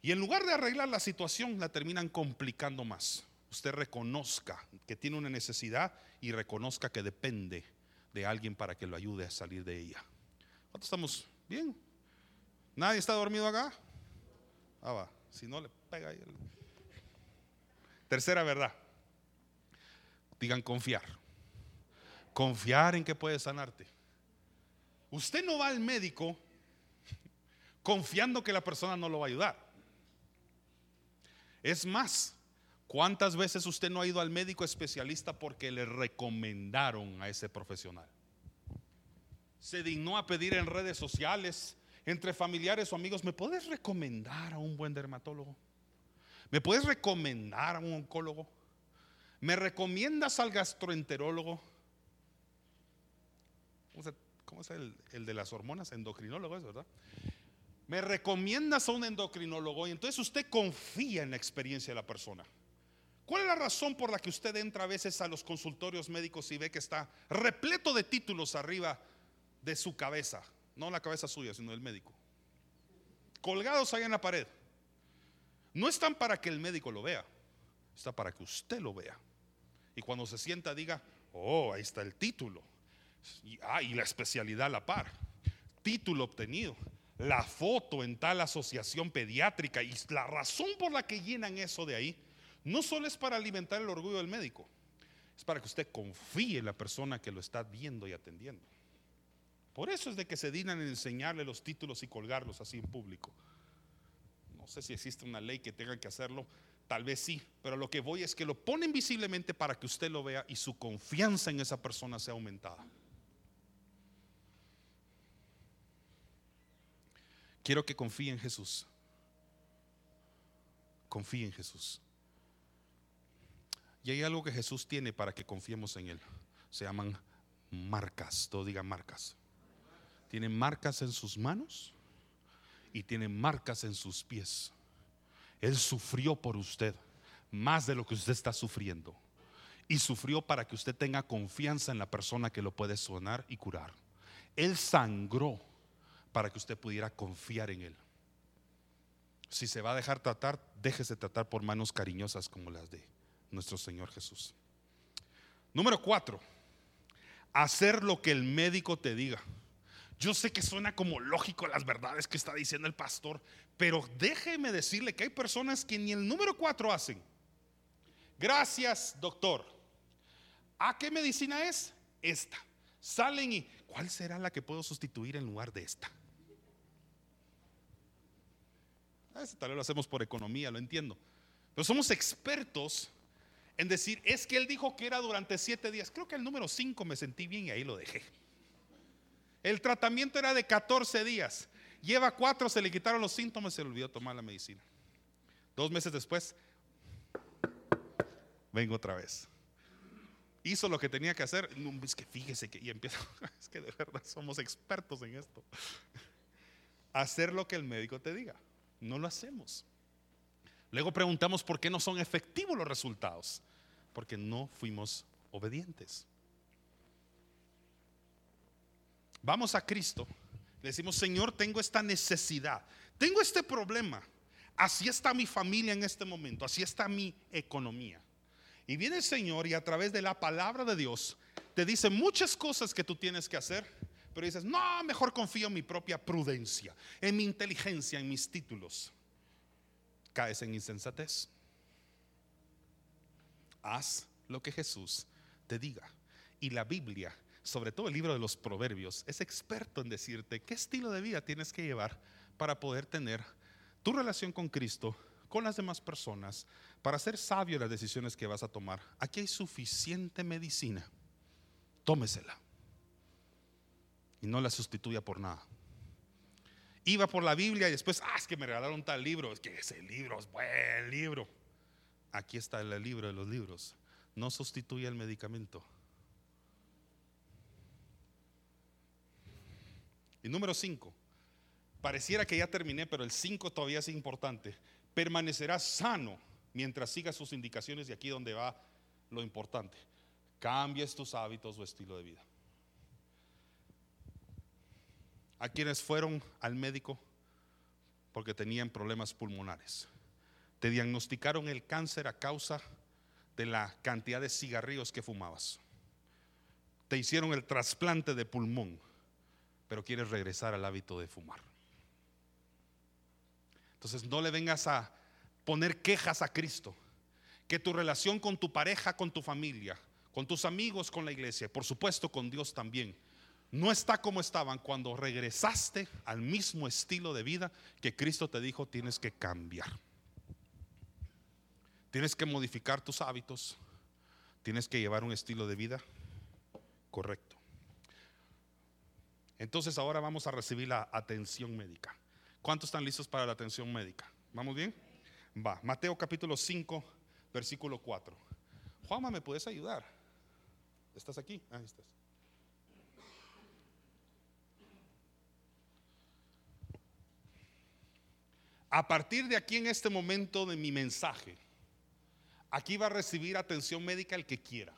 Y en lugar de arreglar la situación, la terminan complicando más. Usted reconozca que tiene una necesidad y reconozca que depende de alguien para que lo ayude a salir de ella. ¿Cuántos estamos bien? ¿Nadie está dormido acá? Ah, va. Si no le pega ahí. Tercera verdad. Digan confiar. Confiar en que puede sanarte. Usted no va al médico confiando que la persona no lo va a ayudar. Es más, ¿cuántas veces usted no ha ido al médico especialista porque le recomendaron a ese profesional? Se dignó a pedir en redes sociales, entre familiares o amigos, ¿me puedes recomendar a un buen dermatólogo? ¿Me puedes recomendar a un oncólogo? ¿Me recomiendas al gastroenterólogo? ¿Cómo es el, de las hormonas? Endocrinólogo es, ¿verdad? Me recomiendas a un endocrinólogo y entonces usted confía en la experiencia de la persona. ¿Cuál es la razón por la que usted entra a veces a los consultorios médicos y ve que está repleto de títulos arriba de su cabeza? No la cabeza suya, sino del médico. Colgados ahí en la pared. No están para que el médico lo vea, está para que usted lo vea. Y cuando se sienta diga, oh, ahí está el título. Ah, y la especialidad a la par. Título obtenido. La foto en tal asociación pediátrica. Y la razón por la que llenan eso de ahí, no solo es para alimentar el orgullo del médico, es para que usted confíe en la persona que lo está viendo y atendiendo. Por eso es de que se dignan en enseñarle los títulos y colgarlos así en público. No sé si existe una ley que tenga que hacerlo, tal vez sí, pero lo que voy es que lo ponen visiblemente para que usted lo vea y su confianza en esa persona sea aumentada. Quiero que confíe en Jesús. Confíe en Jesús. Y hay algo que Jesús tiene para que confiemos en Él. Se llaman marcas. Todo diga marcas. Tiene marcas en sus manos y tiene marcas en sus pies. Él sufrió por usted más de lo que usted está sufriendo. Y sufrió para que usted tenga confianza en la persona que lo puede sonar y curar. Él sangró para que usted pudiera confiar en Él. Si se va a dejar tratar, déjese tratar por manos cariñosas como las de nuestro Señor Jesús. Número cuatro, hacer lo que el médico te diga. Yo sé que suena como lógico las verdades que está diciendo el pastor, pero déjeme decirle que hay personas que ni el número cuatro hacen. Gracias, doctor. ¿A qué medicina es? Esta. Salen y, ¿cuál será la que puedo sustituir en lugar de esta? A tal vez lo hacemos por economía, lo entiendo. Pero somos expertos en decir, es que él dijo que era durante siete días. Creo que el número cinco me sentí bien y ahí lo dejé. El tratamiento era de 14 días. Lleva cuatro, se le quitaron los síntomas, se le olvidó tomar la medicina. Dos meses después, vengo otra vez. Hizo lo que tenía que hacer. Es que fíjese que, y empieza, es que de verdad somos expertos en esto. Hacer lo que el médico te diga. No lo hacemos. Luego preguntamos por qué no son efectivos los resultados. Porque no fuimos obedientes. vamos a Cristo, le decimos, Señor, tengo esta necesidad, tengo este problema, así está mi familia en este momento, así está mi economía. Y viene el Señor y a través de la palabra de Dios te dice muchas cosas que tú tienes que hacer, pero dices, no, mejor confío en mi propia prudencia, en mi inteligencia, en mis títulos. Caes en insensatez. Haz lo que Jesús te diga. Y la Biblia sobre todo el libro de los proverbios, es experto en decirte qué estilo de vida tienes que llevar para poder tener tu relación con Cristo, con las demás personas, para ser sabio en las decisiones que vas a tomar. Aquí hay suficiente medicina. Tómesela. Y no la sustituya por nada. Iba por la Biblia y después, ah, es que me regalaron tal libro. Es que ese libro es buen libro. Aquí está el libro de los libros. No sustituye el medicamento. Y número 5, pareciera que ya terminé, pero el 5 todavía es importante. Permanecerá sano mientras sigas sus indicaciones y aquí donde va lo importante. Cambies tus hábitos o estilo de vida. A quienes fueron al médico porque tenían problemas pulmonares. Te diagnosticaron el cáncer a causa de la cantidad de cigarrillos que fumabas. Te hicieron el trasplante de pulmón pero quieres regresar al hábito de fumar. Entonces no le vengas a poner quejas a Cristo. Que tu relación con tu pareja, con tu familia, con tus amigos, con la iglesia, por supuesto con Dios también, no está como estaban cuando regresaste al mismo estilo de vida que Cristo te dijo tienes que cambiar. Tienes que modificar tus hábitos, tienes que llevar un estilo de vida correcto. Entonces ahora vamos a recibir la atención médica. ¿Cuántos están listos para la atención médica? ¿Vamos bien? Va, Mateo capítulo 5, versículo 4. Juanma, ¿me puedes ayudar? ¿Estás aquí? Ahí estás. A partir de aquí en este momento de mi mensaje, aquí va a recibir atención médica el que quiera.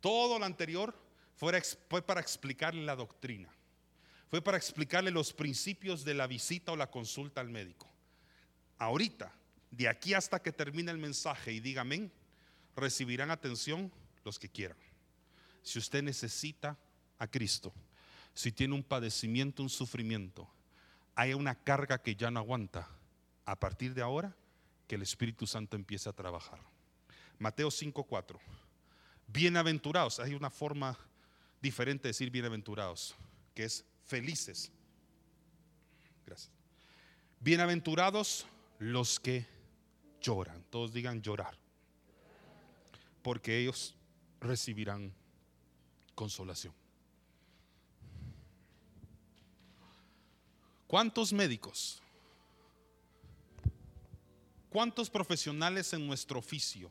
Todo lo anterior fue para explicarle la doctrina, fue para explicarle los principios de la visita o la consulta al médico. Ahorita, de aquí hasta que termine el mensaje y diga amén, recibirán atención los que quieran. Si usted necesita a Cristo, si tiene un padecimiento, un sufrimiento, hay una carga que ya no aguanta, a partir de ahora que el Espíritu Santo empiece a trabajar. Mateo 5:4. Bienaventurados, hay una forma diferente de decir bienaventurados, que es felices. Gracias. Bienaventurados los que lloran, todos digan llorar, porque ellos recibirán consolación. ¿Cuántos médicos? ¿Cuántos profesionales en nuestro oficio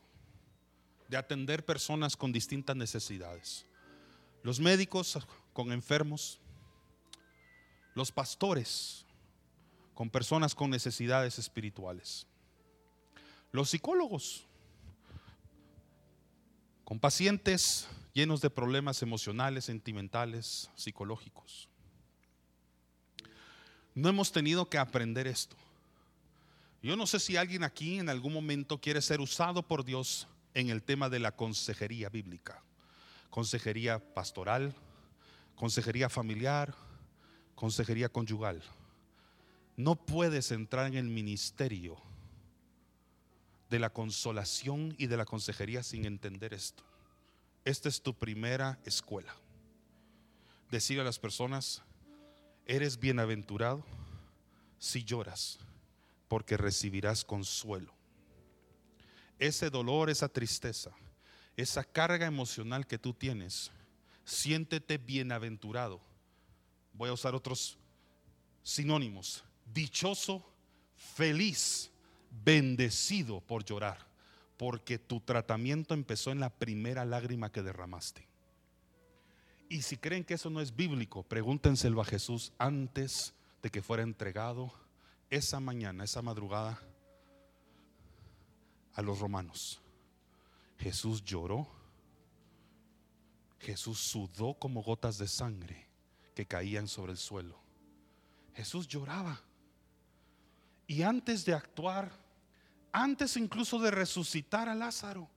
de atender personas con distintas necesidades? Los médicos con enfermos, los pastores con personas con necesidades espirituales, los psicólogos con pacientes llenos de problemas emocionales, sentimentales, psicológicos. No hemos tenido que aprender esto. Yo no sé si alguien aquí en algún momento quiere ser usado por Dios en el tema de la consejería bíblica. Consejería pastoral, consejería familiar, consejería conyugal. No puedes entrar en el ministerio de la consolación y de la consejería sin entender esto. Esta es tu primera escuela. Decir a las personas, eres bienaventurado si lloras porque recibirás consuelo. Ese dolor, esa tristeza, esa carga emocional que tú tienes, siéntete bienaventurado. Voy a usar otros sinónimos. Dichoso, feliz, bendecido por llorar, porque tu tratamiento empezó en la primera lágrima que derramaste. Y si creen que eso no es bíblico, pregúntenselo a Jesús antes de que fuera entregado esa mañana, esa madrugada, a los romanos. Jesús lloró, Jesús sudó como gotas de sangre que caían sobre el suelo. Jesús lloraba. Y antes de actuar, antes incluso de resucitar a Lázaro,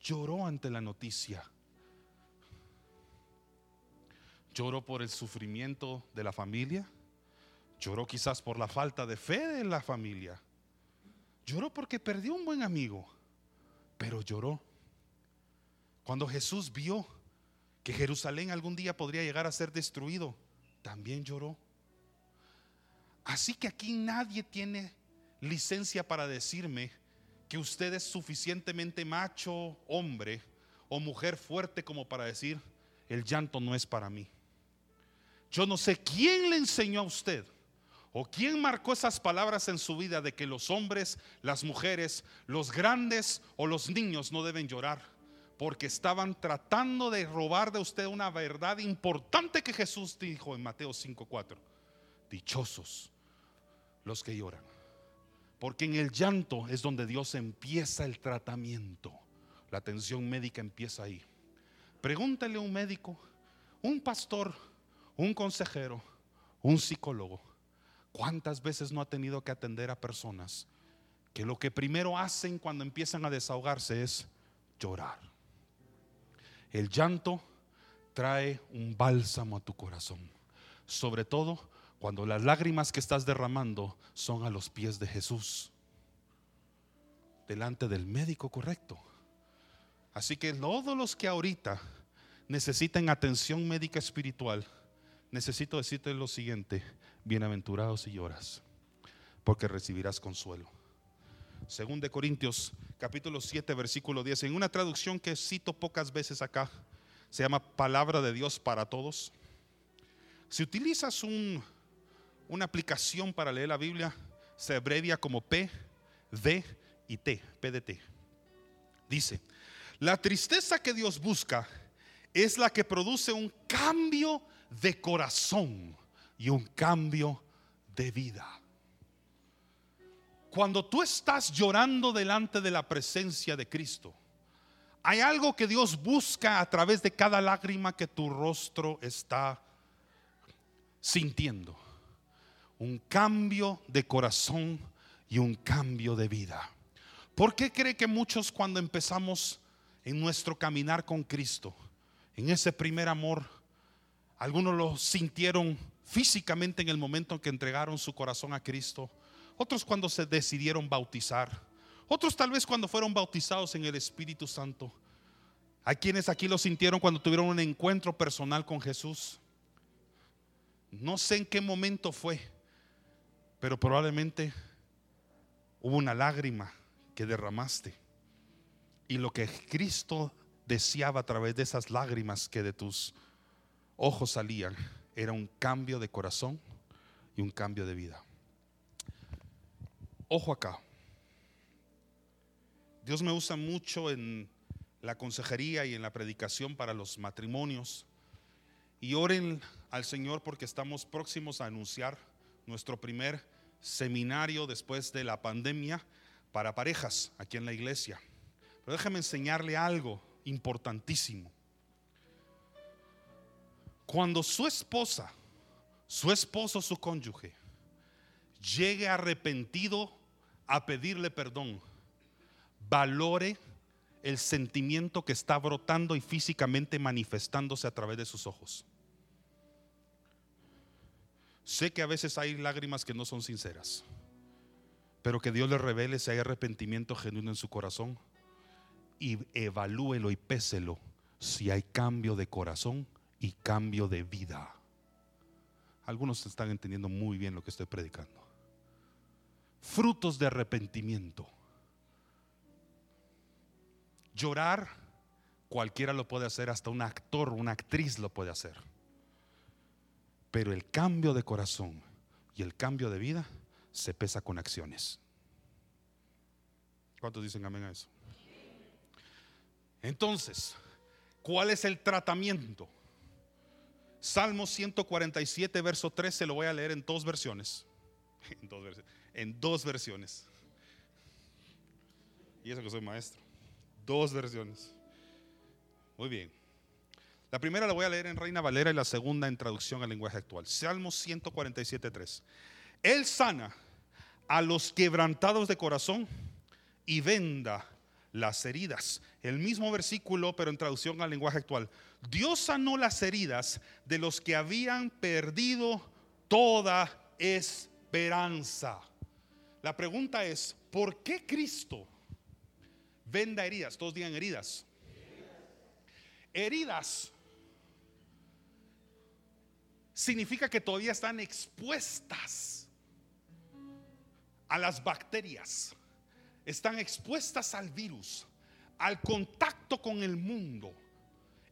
lloró ante la noticia. Lloró por el sufrimiento de la familia Lloró quizás por la falta de fe de la familia. Lloró porque perdió un buen amigo, pero lloró. Cuando Jesús vio que Jerusalén algún día podría llegar a ser destruido, también lloró. Así que aquí nadie tiene licencia para decirme que usted es suficientemente macho, hombre o mujer fuerte como para decir, el llanto no es para mí. Yo no sé quién le enseñó a usted ¿O quién marcó esas palabras en su vida de que los hombres, las mujeres, los grandes o los niños no deben llorar? Porque estaban tratando de robar de usted una verdad importante que Jesús dijo en Mateo 5:4. Dichosos los que lloran. Porque en el llanto es donde Dios empieza el tratamiento. La atención médica empieza ahí. Pregúntale a un médico, un pastor, un consejero, un psicólogo ¿Cuántas veces no ha tenido que atender a personas que lo que primero hacen cuando empiezan a desahogarse es llorar? El llanto trae un bálsamo a tu corazón, sobre todo cuando las lágrimas que estás derramando son a los pies de Jesús, delante del médico correcto. Así que todos los que ahorita necesiten atención médica espiritual, necesito decirte lo siguiente, bienaventurados si lloras, porque recibirás consuelo. Según de Corintios capítulo 7 versículo 10, en una traducción que cito pocas veces acá, se llama Palabra de Dios para todos. Si utilizas un, una aplicación para leer la Biblia, se abrevia como P, D y T, PDT. Dice, la tristeza que Dios busca es la que produce un cambio de corazón y un cambio de vida. Cuando tú estás llorando delante de la presencia de Cristo, hay algo que Dios busca a través de cada lágrima que tu rostro está sintiendo. Un cambio de corazón y un cambio de vida. ¿Por qué cree que muchos cuando empezamos en nuestro caminar con Cristo, en ese primer amor, algunos lo sintieron físicamente en el momento en que entregaron su corazón a Cristo, otros cuando se decidieron bautizar, otros tal vez cuando fueron bautizados en el Espíritu Santo. Hay quienes aquí lo sintieron cuando tuvieron un encuentro personal con Jesús. No sé en qué momento fue, pero probablemente hubo una lágrima que derramaste. Y lo que Cristo deseaba a través de esas lágrimas que de tus ojos salían era un cambio de corazón y un cambio de vida. Ojo acá. Dios me usa mucho en la consejería y en la predicación para los matrimonios. Y oren al Señor porque estamos próximos a anunciar nuestro primer seminario después de la pandemia para parejas aquí en la iglesia. Pero déjame enseñarle algo importantísimo. Cuando su esposa, su esposo, su cónyuge, llegue arrepentido a pedirle perdón, valore el sentimiento que está brotando y físicamente manifestándose a través de sus ojos. Sé que a veces hay lágrimas que no son sinceras, pero que Dios le revele si hay arrepentimiento genuino en su corazón y evalúelo y péselo si hay cambio de corazón y cambio de vida. Algunos están entendiendo muy bien lo que estoy predicando. Frutos de arrepentimiento. Llorar, cualquiera lo puede hacer, hasta un actor, una actriz lo puede hacer. Pero el cambio de corazón y el cambio de vida se pesa con acciones. ¿Cuántos dicen amén a eso? Entonces, ¿cuál es el tratamiento? Salmo 147, verso 13, lo voy a leer en dos versiones. En dos versiones. En dos versiones. Y eso que soy maestro. Dos versiones. Muy bien. La primera la voy a leer en Reina Valera y la segunda en traducción al lenguaje actual. Salmo 147, 3. Él sana a los quebrantados de corazón y venda las heridas. El mismo versículo, pero en traducción al lenguaje actual. Dios sanó las heridas de los que habían perdido toda esperanza. La pregunta es, ¿por qué Cristo venda heridas? Todos digan heridas. Heridas significa que todavía están expuestas a las bacterias, están expuestas al virus, al contacto con el mundo.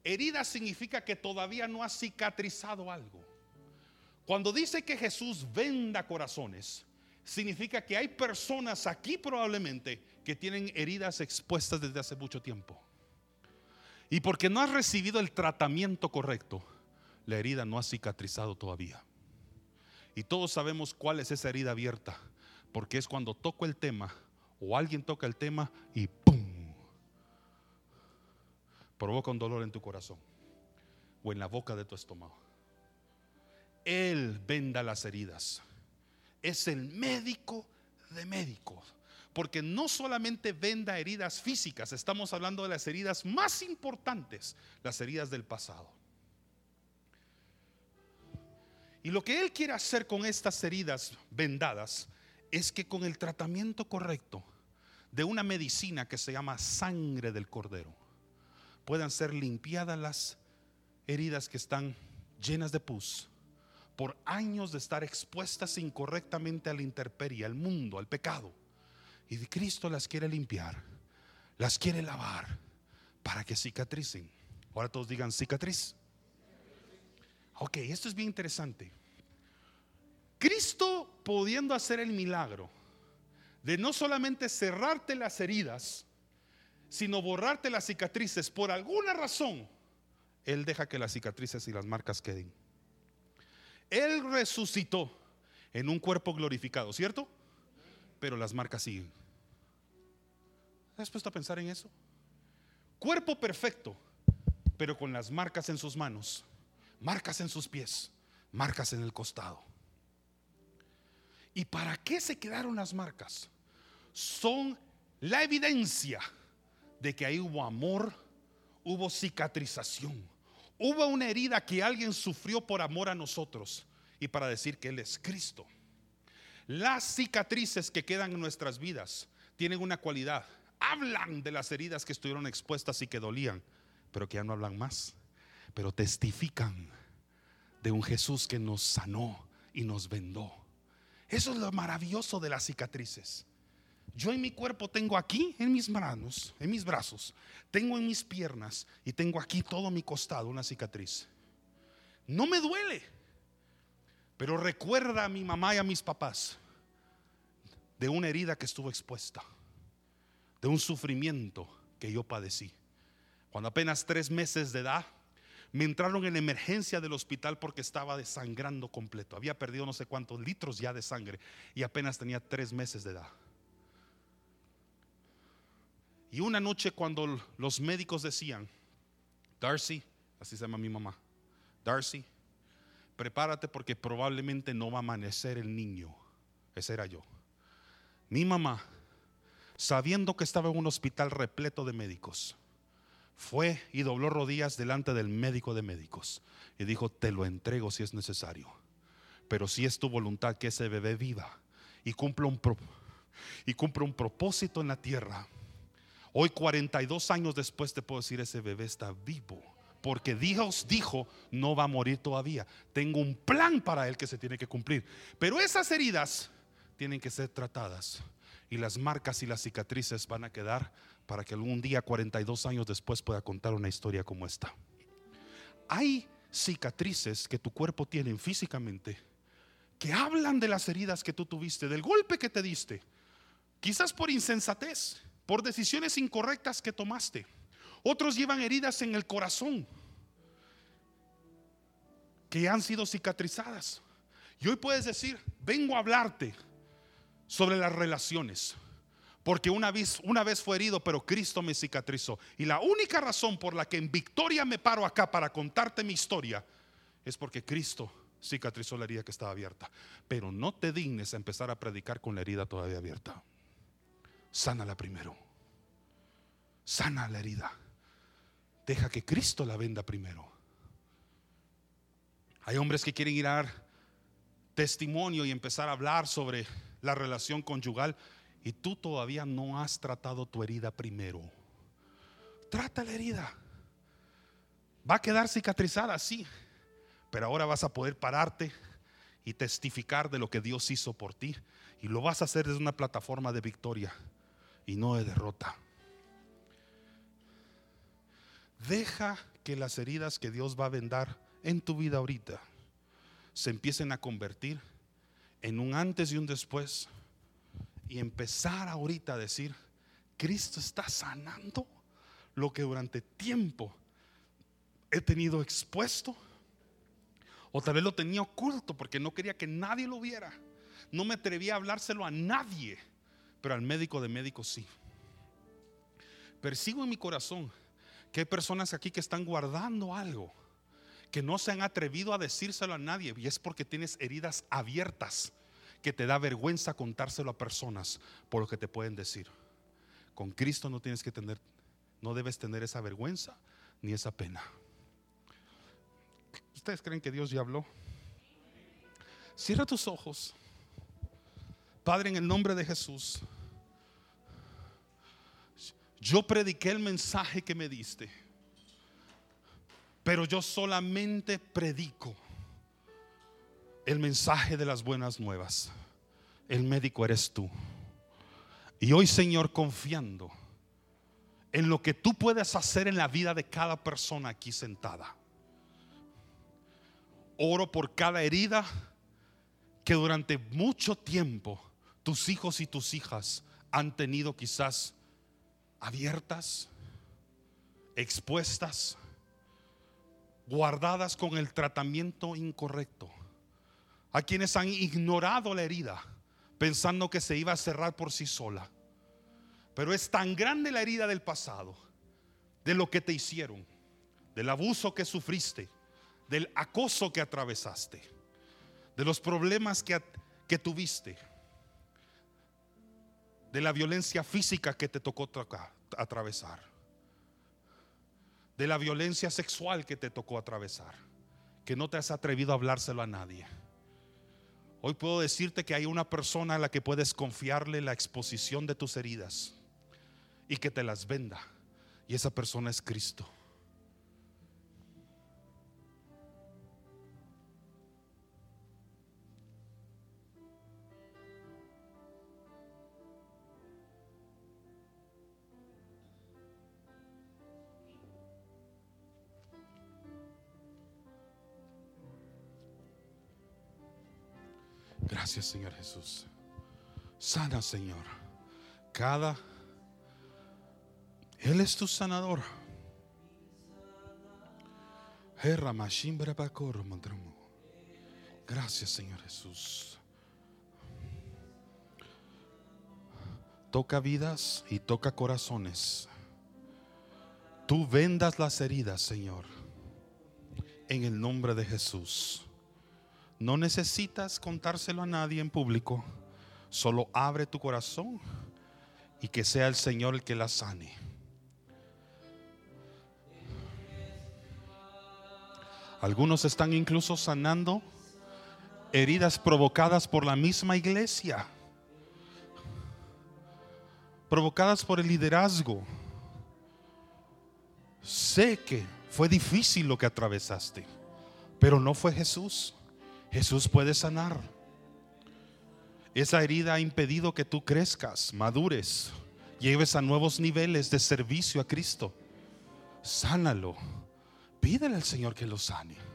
Herida significa que todavía no ha cicatrizado algo. Cuando dice que Jesús venda corazones, significa que hay personas aquí probablemente que tienen heridas expuestas desde hace mucho tiempo. Y porque no has recibido el tratamiento correcto, la herida no ha cicatrizado todavía. Y todos sabemos cuál es esa herida abierta, porque es cuando toco el tema o alguien toca el tema y ¡pum! provoca un dolor en tu corazón o en la boca de tu estómago. Él venda las heridas. Es el médico de médicos. Porque no solamente venda heridas físicas, estamos hablando de las heridas más importantes, las heridas del pasado. Y lo que Él quiere hacer con estas heridas vendadas es que con el tratamiento correcto de una medicina que se llama sangre del cordero, puedan ser limpiadas las heridas que están llenas de pus por años de estar expuestas incorrectamente a la intemperie, al mundo, al pecado. Y Cristo las quiere limpiar, las quiere lavar para que cicatricen. Ahora todos digan cicatriz. Ok, esto es bien interesante. Cristo pudiendo hacer el milagro de no solamente cerrarte las heridas, sino borrarte las cicatrices. Por alguna razón, Él deja que las cicatrices y las marcas queden. Él resucitó en un cuerpo glorificado, ¿cierto? Pero las marcas siguen. ¿Has puesto a pensar en eso? Cuerpo perfecto, pero con las marcas en sus manos, marcas en sus pies, marcas en el costado. ¿Y para qué se quedaron las marcas? Son la evidencia de que ahí hubo amor, hubo cicatrización, hubo una herida que alguien sufrió por amor a nosotros y para decir que Él es Cristo. Las cicatrices que quedan en nuestras vidas tienen una cualidad. Hablan de las heridas que estuvieron expuestas y que dolían, pero que ya no hablan más. Pero testifican de un Jesús que nos sanó y nos vendó. Eso es lo maravilloso de las cicatrices. Yo en mi cuerpo tengo aquí, en mis manos, en mis brazos, tengo en mis piernas y tengo aquí todo mi costado una cicatriz. No me duele, pero recuerda a mi mamá y a mis papás de una herida que estuvo expuesta, de un sufrimiento que yo padecí. Cuando apenas tres meses de edad, me entraron en emergencia del hospital porque estaba desangrando completo. Había perdido no sé cuántos litros ya de sangre y apenas tenía tres meses de edad. Y una noche cuando los médicos decían, Darcy, así se llama mi mamá, Darcy, prepárate porque probablemente no va a amanecer el niño. Ese era yo. Mi mamá, sabiendo que estaba en un hospital repleto de médicos, fue y dobló rodillas delante del médico de médicos y dijo, te lo entrego si es necesario. Pero si es tu voluntad que ese bebé viva y cumpla un, y cumpla un propósito en la tierra Hoy 42 años después te puedo decir, ese bebé está vivo. Porque Dios dijo, no va a morir todavía. Tengo un plan para él que se tiene que cumplir. Pero esas heridas tienen que ser tratadas. Y las marcas y las cicatrices van a quedar para que algún día, 42 años después, pueda contar una historia como esta. Hay cicatrices que tu cuerpo tiene físicamente que hablan de las heridas que tú tuviste, del golpe que te diste, quizás por insensatez, por decisiones incorrectas que tomaste. Otros llevan heridas en el corazón que han sido cicatrizadas. Y hoy puedes decir, vengo a hablarte sobre las relaciones. Porque una vez, fue herido, pero Cristo me cicatrizó. Y la única razón por la que en victoria me paro acá para contarte mi historia es porque Cristo cicatrizó la herida que estaba abierta. Pero no te dignes a empezar a predicar con la herida todavía abierta sánala primero. Sana la herida. Deja que Cristo la venda primero. Hay hombres que quieren ir a dar testimonio y empezar a hablar sobre la relación conyugal y tú todavía no has tratado tu herida primero. Trata la herida. Va a quedar cicatrizada, sí, pero ahora vas a poder pararte y testificar de lo que Dios hizo por ti y lo vas a hacer desde una plataforma de victoria y no de derrota. Deja que las heridas que Dios va a vendar en tu vida ahorita se empiecen a convertir en un antes y un después y empezar ahorita a decir, Cristo está sanando lo que durante tiempo he tenido expuesto o tal vez lo tenía oculto porque no quería que nadie lo viera. No me atrevía a hablárselo a nadie pero al médico de médicos sí. Percibo en mi corazón que hay personas aquí que están guardando algo, que no se han atrevido a decírselo a nadie, y es porque tienes heridas abiertas que te da vergüenza contárselo a personas por lo que te pueden decir. Con Cristo no tienes que tener, no debes tener esa vergüenza ni esa pena. ¿Ustedes creen que Dios ya habló? Cierra tus ojos. Padre, en el nombre de Jesús, yo prediqué el mensaje que me diste, pero yo solamente predico el mensaje de las buenas nuevas. El médico eres tú. Y hoy, Señor, confiando en lo que tú puedes hacer en la vida de cada persona aquí sentada. Oro por cada herida que durante mucho tiempo tus hijos y tus hijas han tenido quizás abiertas, expuestas, guardadas con el tratamiento incorrecto. A quienes han ignorado la herida, pensando que se iba a cerrar por sí sola. Pero es tan grande la herida del pasado, de lo que te hicieron, del abuso que sufriste, del acoso que atravesaste, de los problemas que, que tuviste de la violencia física que te tocó atravesar, de la violencia sexual que te tocó atravesar, que no te has atrevido a hablárselo a nadie. Hoy puedo decirte que hay una persona a la que puedes confiarle la exposición de tus heridas y que te las venda. Y esa persona es Cristo. Gracias, Señor Jesús. Sana, Señor. Cada Él es tu sanador. Gracias, Señor Jesús. Toca vidas y toca corazones. Tú vendas las heridas, Señor. En el nombre de Jesús. No necesitas contárselo a nadie en público. Solo abre tu corazón y que sea el Señor el que la sane. Algunos están incluso sanando heridas provocadas por la misma iglesia, provocadas por el liderazgo. Sé que fue difícil lo que atravesaste, pero no fue Jesús. Jesús puede sanar. Esa herida ha impedido que tú crezcas, madures, lleves a nuevos niveles de servicio a Cristo. Sánalo. Pídele al Señor que lo sane.